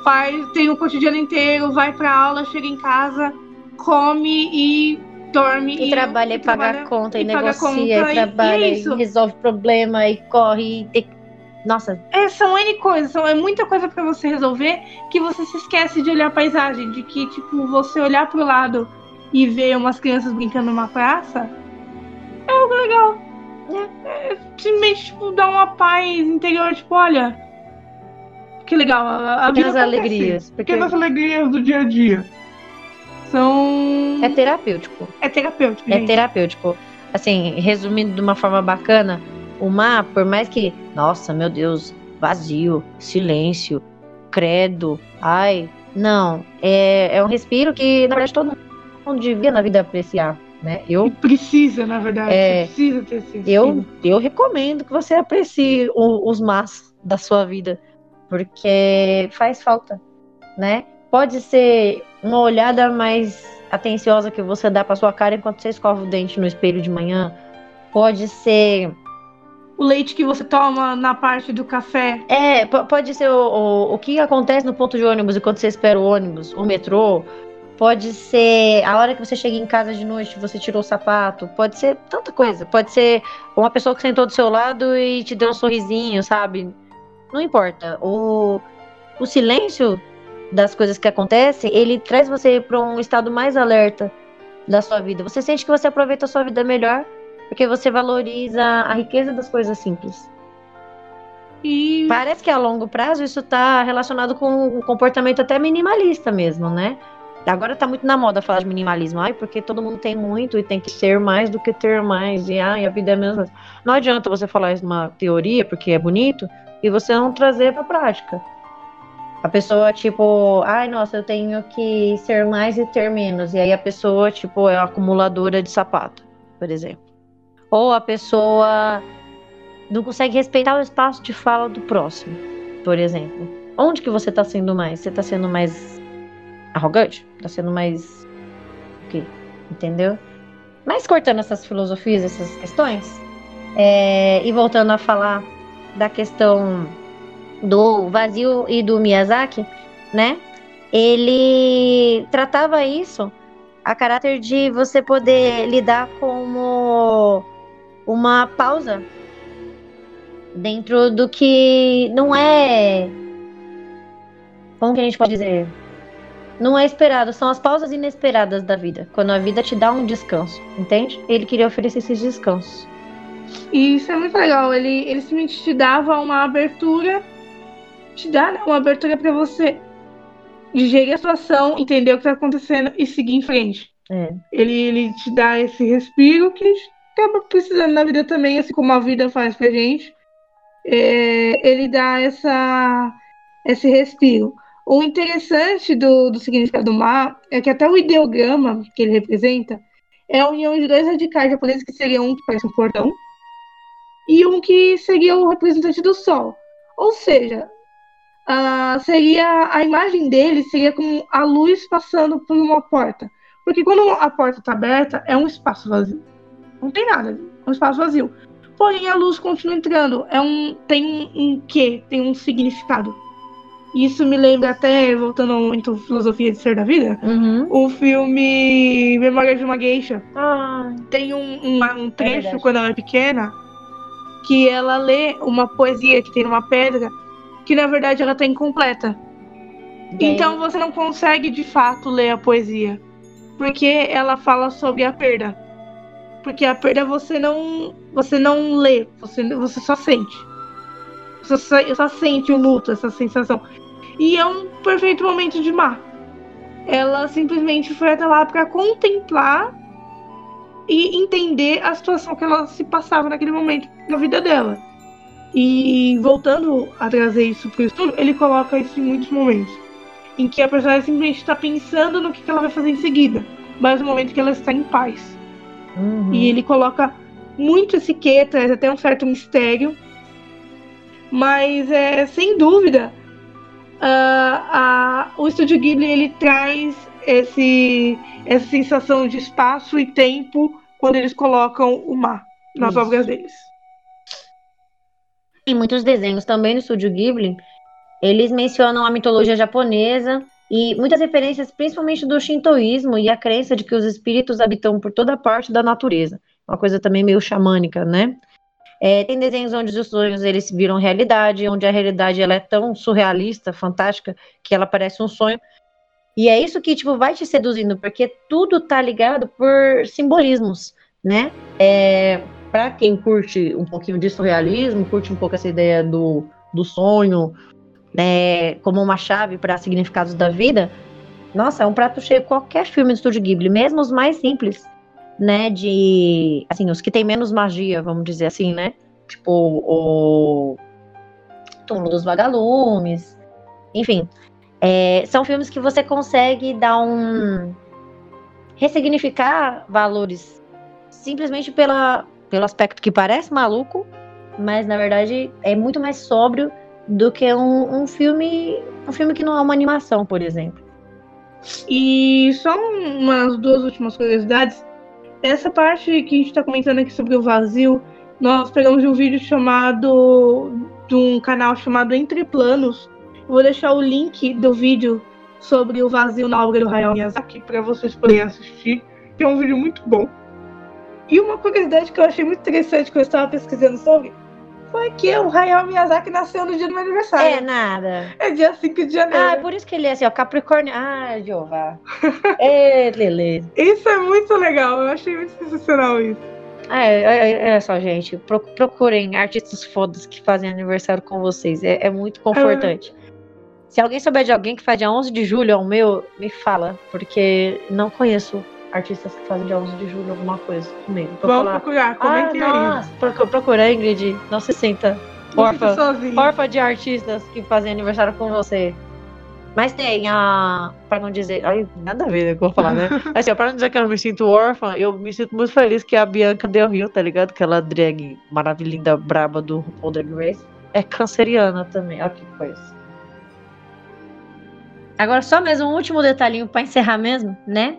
faz, tem o cotidiano inteiro, vai pra aula, chega em casa, come e dorme. E, trabalha e paga trabalha a conta, e, e negocia, conta, e, e- trabalha, e e, resolve problema, e corre, e tem... Nossa, É, são N coisas, são, é muita coisa pra você resolver que você se esquece de olhar a paisagem, de que, tipo, você olhar pro lado e ver umas crianças brincando numa praça é algo legal. É, é simplesmente, tipo, dar uma paz interior, tipo, olha. Que legal, a, a pequenas alegrias. Porque Pequenas alegrias do dia a dia. São. é terapêutico. É terapêutico, É gente. terapêutico. Assim, resumindo de uma forma bacana, o mar, por mais que, nossa, meu Deus, vazio, silêncio, credo, ai, não, é, é um respiro que, na verdade, todo mundo devia na vida apreciar, né? Eu E precisa, na verdade. É. precisa ter Eu, eu recomendo que você aprecie o- os mas da sua vida, porque faz falta, né? Pode ser uma olhada mais atenciosa que você dá pra sua cara enquanto você escova o dente no espelho de manhã. Pode ser. O leite que você toma na parte do café. É, po- pode ser o, o, o que acontece no ponto de ônibus enquanto você espera o ônibus, o metrô. Pode ser a hora que você chega em casa de noite, você tirou o sapato. Pode ser tanta coisa. Pode ser uma pessoa que sentou do seu lado e te deu um sorrisinho, sabe? Não importa. O, o silêncio das coisas que acontecem, ele traz você para um estado mais alerta da sua vida. Você sente que você aproveita a sua vida melhor porque você valoriza a riqueza das coisas simples. E Parece que a longo prazo isso está relacionado com um comportamento até minimalista mesmo, né? Agora tá muito na moda falar de minimalismo, ai, porque todo mundo tem muito e tem que ser mais do que ter mais, e ai, a vida é a mesma. Não adianta você falar isso numa teoria, porque é bonito, e você não trazer pra prática. A pessoa, tipo, ai, nossa, eu tenho que ser mais e ter menos, e aí a pessoa, tipo, é acumuladora de sapato, por exemplo. Ou a pessoa não consegue respeitar o espaço de fala do próximo, por exemplo. Onde que você tá sendo mais? Você tá sendo mais arrogante? Tá sendo mais o quê? Entendeu? Mas cortando essas filosofias, essas questões, é, e voltando a falar da questão do vazio e do Miyazaki, né? Ele tratava isso a caráter de você poder lidar como uma pausa dentro do que não é. Como que a gente pode dizer? Não é esperado, são as pausas inesperadas da vida, quando a vida te dá um descanso, entende? Ele queria oferecer esses descansos. E isso é muito legal. Ele, ele simplesmente te dava uma abertura, te dá né, uma abertura para você digerir a situação, entender o que tá acontecendo e seguir em frente. É. Ele, ele te dá esse respiro que a gente acaba precisando na vida também, assim como a vida faz pra gente. É, ele dá essa, esse respiro. O interessante do, do significado do mar é que até o ideograma que ele representa é a união de dois radicais japoneses que seriam um que parece um portão e um que seria o representante do sol. Ou seja, uh, seria a imagem dele seria como a luz passando por uma porta. Porque quando a porta está aberta, é um espaço vazio. Não tem nada, é um espaço vazio. Porém, a luz continua entrando. É um, tem um, um quê? Tem um significado. Isso me lembra até, voltando muito filosofia de ser da vida, Uhum. o filme Memória de uma Geisha. Ah, Tem um, um, um trecho verdade. quando ela é pequena que ela lê uma poesia que tem numa pedra que na verdade ela tá incompleta. daí- Então você não consegue de fato ler a poesia. Porque ela fala sobre a perda. Porque a perda você não. Você não lê, você, você só sente. Você só, só sente o luto, essa sensação. E é um perfeito momento de mar. Ela simplesmente foi até lá para contemplar e entender a situação que ela se passava naquele momento na vida dela. E voltando a trazer isso pro estudo, ele coloca isso em muitos momentos. Em que a personagem simplesmente está pensando no que que ela vai fazer em seguida. Mas no momento que ela está em paz. Uhum. E ele coloca muito esse quê, traz até um certo mistério. Mas é sem dúvida a- o Estúdio Ghibli ele traz esse, essa sensação de espaço e tempo quando eles colocam o mar nas Isso. obras deles. Em muitos desenhos também no estúdio Ghibli, eles mencionam a mitologia japonesa e muitas referências, principalmente do shintoísmo e a crença de que os espíritos habitam por toda parte da natureza. Uma coisa também meio xamânica, né? É, tem desenhos onde os sonhos eles viram realidade, onde a realidade ela é tão surrealista, fantástica, que ela parece um sonho. E é isso que tipo vai te seduzindo, porque tudo tá ligado por simbolismos, né? É, para quem curte um pouquinho de surrealismo, curte um pouco essa ideia do, do sonho, né, como uma chave para significados da vida, nossa, é um prato cheio. Qualquer filme do Estúdio Ghibli, mesmo os mais simples, né, de, assim, os que tem menos magia, vamos dizer assim, né, tipo o Túmulo dos Vagalumes, enfim, é, são filmes que você consegue dar um ressignificar valores simplesmente pela, pelo aspecto que parece maluco, mas na verdade é muito mais sóbrio do que um, um filme um filme que não é uma animação, por exemplo. E só umas duas últimas curiosidades. Essa parte que a gente está comentando aqui sobre o vazio, nós pegamos um vídeo chamado. de um canal chamado Entre Planos. Vou deixar o link do vídeo sobre o vazio na obra do Hayao Miyazaki para vocês poderem assistir, que é um vídeo muito bom. E uma curiosidade que eu achei muito interessante que eu estava pesquisando sobre foi que o Hayao Miyazaki nasceu no dia do meu É aniversário. nada. É, dia 5 de janeiro. Ah, é por isso que ele é assim, ó, Capricórnio. Ah, Jeová. É, Lele. Isso é muito legal, eu achei muito sensacional isso. É, é, é, é só, gente. pro- Procurem artistas fodas que fazem aniversário com vocês. É, é muito confortante. Se alguém souber de alguém que faz dia 11 de julho, é o meu, me fala. Porque não conheço artistas que fazem dia 11 de julho alguma coisa comigo. Pra Vamos falar. procurar, Ah, comentem aí. nossa, procura, Ingrid. Não se sinta órfã, de artistas que fazem aniversário com você. Mas tem a. Pra não dizer. Ai, nada a ver né, que eu vou falar, né? <laughs> Assim, ó, pra não dizer que eu não me sinto órfã, eu me sinto muito feliz que a Bianca Del Rio, tá ligado? Aquela drag maravilhinda braba do RuPaul Drag Race. É canceriana também. Olha que coisa. Agora, só mais um último detalhinho pra encerrar mesmo, né?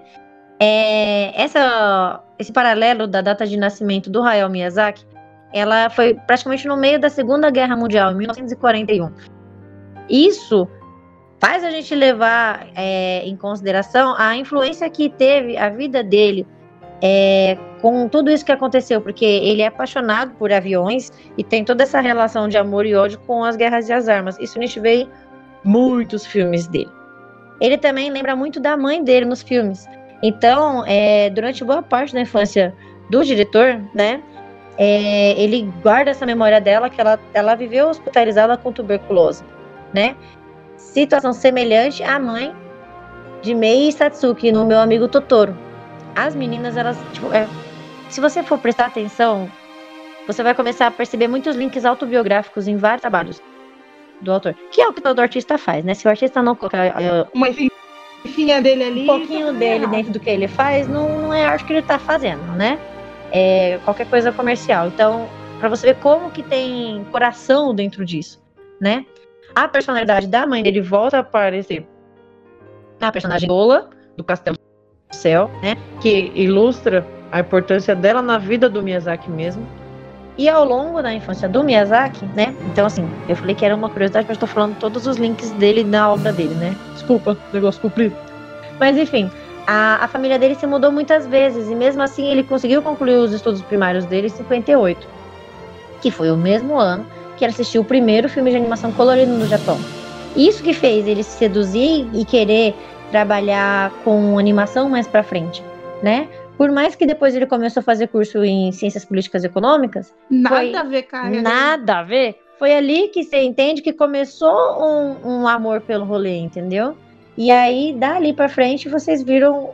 É, essa, esse paralelo da data de nascimento do Hayao Miyazaki, ela foi praticamente no meio da Segunda Guerra Mundial, em 1941. Isso faz a gente levar é, em consideração a influência que teve a vida dele é, com tudo isso que aconteceu, porque ele é apaixonado por aviões e tem toda essa relação de amor e ódio com as guerras e as armas. Isso a gente vê em muitos filmes dele. Ele também lembra muito da mãe dele nos filmes. Então, é, durante boa parte da infância do diretor, né, é, ele guarda essa memória dela que ela, ela viveu hospitalizada com tuberculose, né? Situação semelhante à mãe de Mei Satsuki no meu amigo Totoro. As meninas, elas, tipo, é, se você for prestar atenção, você vai começar a perceber muitos links autobiográficos em vários trabalhos do autor, que é o que todo artista faz, né? Se o artista não colocar dele ali. um pouquinho dele dentro do que ele faz, não, não é arte que ele tá fazendo, né? É qualquer coisa comercial. Então, para você ver como que tem coração dentro disso, né? A personalidade da mãe dele volta a aparecer na personagem Lola, do Castelo do Céu, né? Que ilustra a importância dela na vida do Miyazaki mesmo. E ao longo da infância do Miyazaki, né? Então, assim, eu falei que era uma curiosidade, mas tô falando todos os links dele na obra dele, né? Desculpa, negócio cumprido. Mas, enfim, a, a família dele se mudou muitas vezes, e mesmo assim ele conseguiu concluir os estudos primários dele em 58, que foi o mesmo ano que ele assistiu o primeiro filme de animação colorido no Japão. Isso que fez ele se seduzir e querer trabalhar com animação mais pra frente, né? Por mais que depois ele começou a fazer curso em ciências políticas e econômicas, Nada Foi a ver, cara. nada a ver. Foi ali que você entende que começou um, um amor pelo rolê, entendeu? E aí, dali pra frente, vocês viram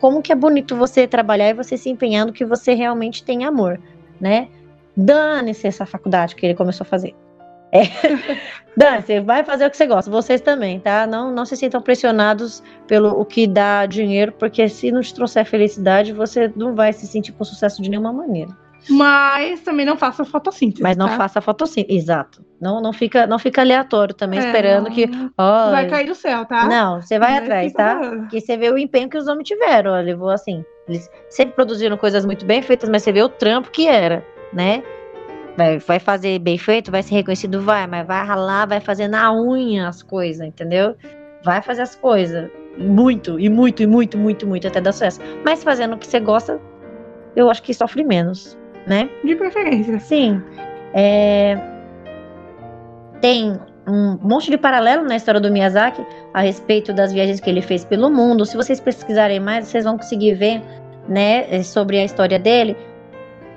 como que é bonito você trabalhar e você se empenhando que você realmente tem amor, né? Dane-se essa faculdade que ele começou a fazer. É. <laughs> Dane-se, vai fazer o que você gosta. Vocês também, tá? Não, não se sintam pressionados pelo o que dá dinheiro, porque se não te trouxer felicidade, você não vai se sentir com sucesso de nenhuma maneira. Mas também não faça fotossíntese. Mas não tá? faça fotossíntese. Exato. Não, não, fica, não fica aleatório também, É, esperando não- que. ó, Vai cair do céu, tá? Não, você vai Mas atrás, tá? falando. Porque você vê o empenho que os homens tiveram. Levou assim. Eles sempre produziram coisas muito bem feitas, mas você vê o trampo que era, né? Vai, vai fazer bem feito, vai ser reconhecido, vai, mas vai ralar, vai fazer na unha as coisas, entendeu? Vai fazer as coisas. Muito, e muito, e muito, muito, muito, até dar sucesso. Mas fazendo o que você gosta, eu acho que sofre menos, né? De preferência. Sim. É, Tem um monte de paralelo na história do Miyazaki a respeito das viagens que ele fez pelo mundo. Se vocês pesquisarem mais, vocês vão conseguir ver, né, sobre a história dele,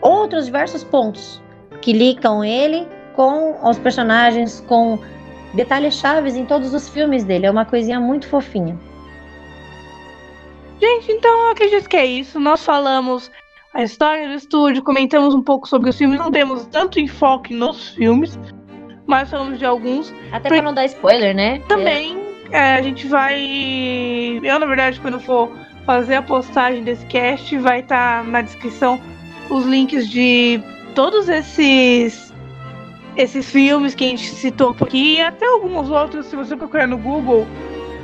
outros diversos pontos que linkam ele com os personagens, com detalhes chaves em todos os filmes dele. É uma coisinha muito fofinha. Gente, então eu acredito que é isso. Nós falamos a história do estúdio, comentamos um pouco sobre os filmes. Não demos tanto enfoque nos filmes, mas falamos de alguns. Até Por- pra não dar spoiler, né? Também é, a gente vai. Eu, na verdade, quando for fazer a postagem desse cast, vai estar na descrição os links de todos esses esses filmes que a gente citou aqui e até alguns outros. Se você procurar no Google,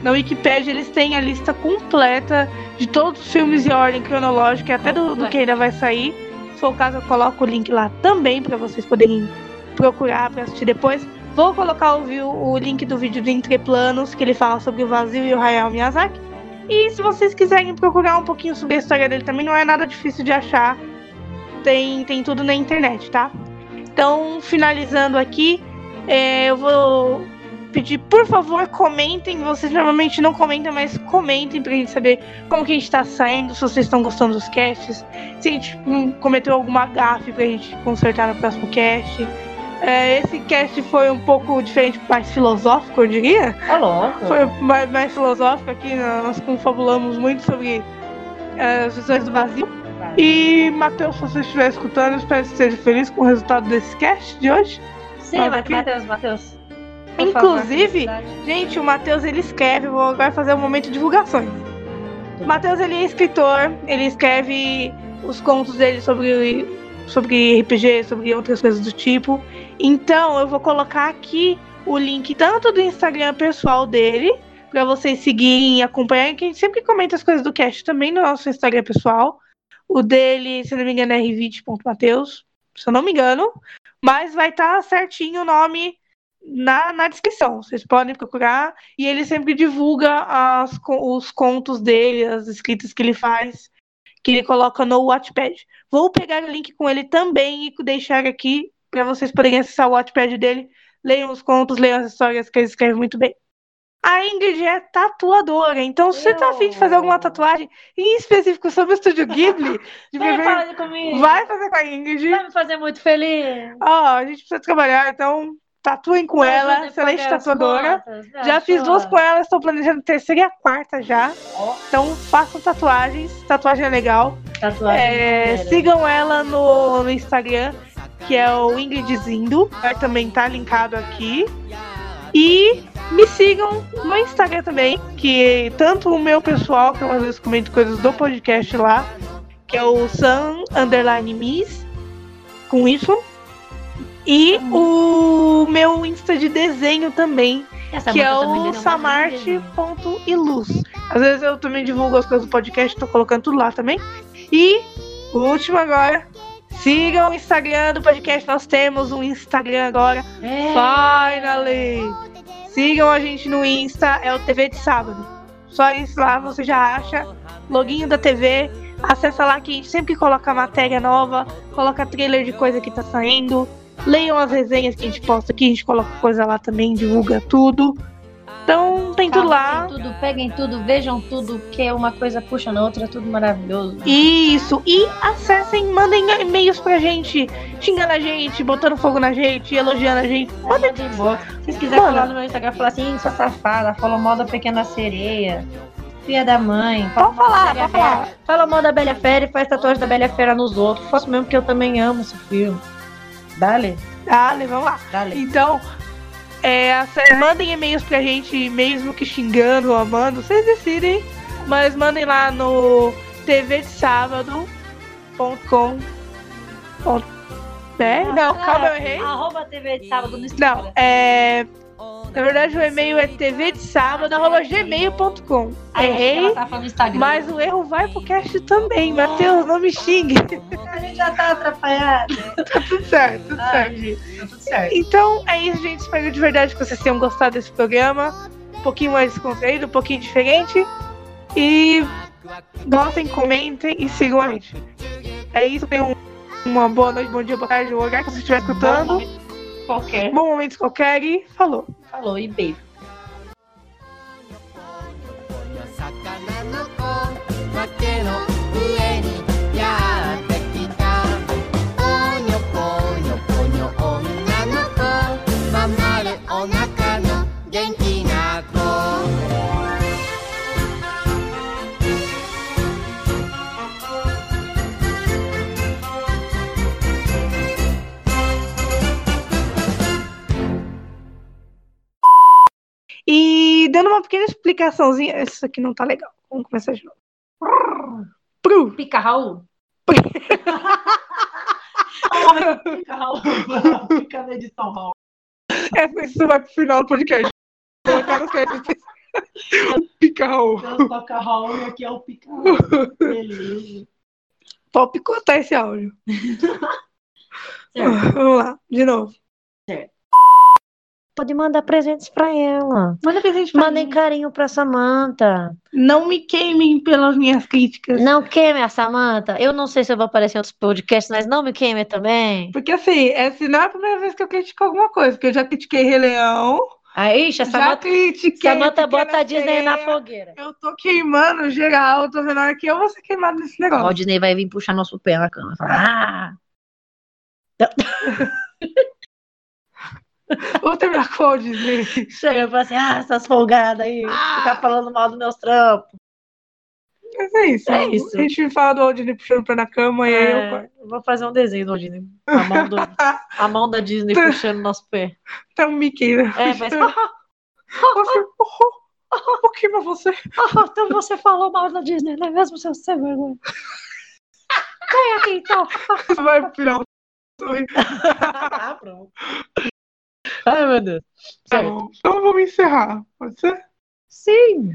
na Wikipedia, eles têm a lista completa de todos os filmes em ordem cronológica, e até do, do que ainda vai sair. Se for o caso, eu coloco o link lá também para vocês poderem procurar para assistir depois. Vou colocar o, o link do vídeo do Entre Planos, que ele fala sobre o vazio e o Hayao Miyazaki. E se vocês quiserem procurar um pouquinho sobre a história dele também, não é nada difícil de achar. Tem, tem tudo na internet, tá? Então, finalizando aqui, é, eu vou pedir, por favor, comentem. Vocês normalmente não comentam, mas comentem pra gente saber como que a gente tá saindo, se vocês estão gostando dos casts, se a gente hum, cometeu alguma gafe pra gente consertar no próximo cast. É, esse cast foi um pouco diferente, mais filosófico, eu diria. Tá louco. Foi mais, mais filosófico aqui, nós confabulamos muito sobre eh, as visões do vazio. E, Matheus, se você estiver escutando, eu espero que você esteja feliz com o resultado desse cast de hoje. Sim, Matheus, Matheus. Inclusive, Gente, o Matheus ele escreve, vou agora fazer um momento de divulgações. O Matheus ele é escritor, ele escreve os contos dele sobre, sobre RPG, sobre outras coisas do tipo. Então eu vou colocar aqui o link tanto do Instagram pessoal dele, para vocês seguirem e acompanharem, que a gente sempre comenta as coisas do cast também no nosso Instagram pessoal. O dele, se não me engano, é rvit.mateus, se eu não me engano. Mas vai estar certinho o nome na, na descrição. Vocês podem procurar. E ele sempre divulga as, os contos dele, as escritas que ele faz, que ele coloca no Wattpad. Vou pegar o link com ele também e deixar aqui para vocês poderem acessar o Wattpad dele. Leiam os contos, leiam as histórias que ele escreve muito bem. A Ingrid é tatuadora, então se você tá afim de fazer alguma tatuagem em específico sobre o Estúdio Ghibli, <laughs> de Vem comigo. vai fazer com a Ingrid. Vai me fazer muito feliz. Ó, a gente precisa trabalhar, então tatuem com Vai ela, excelente tatuadora. contas. Já fiz duas com ela, estou planejando terceira e a quarta já. Ó, Então façam tatuagens, tatuagem é legal. tatuagem É, maneira. sigam ela no, no Instagram, que é o Ingrid Zindo. Vai também tá linkado aqui. E me sigam no Instagram também, que tanto o meu pessoal, que eu às vezes comento coisas do podcast lá, que é o Sun Underline Miss, com Y. E o meu Insta de desenho também, Essa que é o samarte.iluz. Às vezes eu também divulgo as coisas do podcast, tô colocando tudo lá também. E o último agora, sigam o Instagram do podcast, nós temos um Instagram agora, É. finally! Sigam a gente no Insta, é o TV de Sábado. Só isso lá você já acha, loginho da TV, acessa lá que a gente sempre coloca matéria nova, coloca trailer de coisa que tá saindo, leiam as resenhas que a gente posta aqui, a gente coloca coisa lá também, divulga tudo. Então tem tudo lá. Tudo, peguem tudo, vejam tudo, que uma coisa puxa na outra, é tudo maravilhoso. Isso, e acessem, mandem e-mails pra gente, xingando a gente, botando fogo na gente, elogiando a gente. Manda de boa. Se vocês quiserem Manda. falar no meu Instagram, falar assim, sua safada, falou mal da pequena sereia, filha da mãe. Pode falar, pode falar. Fala mal da Bela Fera e faz tatuagem da Bela Fera nos outros. Faço mesmo que eu também amo esse filme. Dale, Dale, vamos lá. dale. Então, é, mandem e-mails pra gente, mesmo que xingando ou amando, vocês decidem. Mas mandem lá no tvdesábado.com. É? Não, calma, eu errei. Arroba TV de sábado no Não, Instagram. é. Na verdade, o e-mail é tvdesábado.gmail.com. Aí, Errei, ela tá mas o erro vai pro cast também. Matheus, não me xingue. a gente já tá atrapalhado. <laughs> Tá tudo certo, tudo certo. Ai, gente, tá tudo certo. Então é isso, gente. Espero de verdade que vocês tenham gostado desse programa. Um pouquinho mais descontraído, um pouquinho diferente. E gostem, comentem e sigam a gente. É isso, tenham uma boa noite, bom dia, boa tarde, o lugar que você estiver escutando. Qualquer. Bom momento qualquer e falou. Falou e beijo. Explicaçãozinha. Isso aqui não tá legal. Vamos começar de novo. Pru. Pica Raul. Pica Raul. Fica na edição, Raul. Essa isso vai pro final do podcast. Colocar créditos. Pica-Raul. Deus toca Raul e aqui é o Pica Raul. Beleza. Pode picotar esse áudio. <laughs> Certo. Vamos lá, de novo. Pode mandar presentes pra ela. Manda presente pra Mandem mim. carinho pra Samanta. Não me queimem pelas minhas críticas. Não queime a Samanta. Eu não sei se eu vou aparecer em outros podcasts, mas não me queime também. Porque assim, essa não é a primeira vez que eu critico alguma coisa, porque eu já critiquei Rei Leão, Aí, ixi, a já critiquei. Samanta bota a Disney na fogueira. Eu tô queimando geral, eu tô vendo a hora que eu vou ser queimado nesse Ó, o negócio. Disney vai vir puxar nosso pé na cama. Ah! <laughs> Vou terminar com o Disney. Chega e fala assim, ah, essas folgadas aí, ficar falando mal dos meus trampos. Mas é isso. É isso. A gente fala do Walt Disney puxando o pé na cama e aí eu É, eu vou fazer um desenho do Disney. A mão, do, <laughs> a mão da Disney puxando nosso pé. Tá um Mickey, né? É, mas. Você, <laughs> oh, oh, o que pra você? <laughs> então você falou mal da Disney, não é mesmo, seu sem vergonha? Vem aqui então. Vai final. ah, pronto. Ai, meu Deus. Bom. Então vamos encerrar. Pode ser? Sim.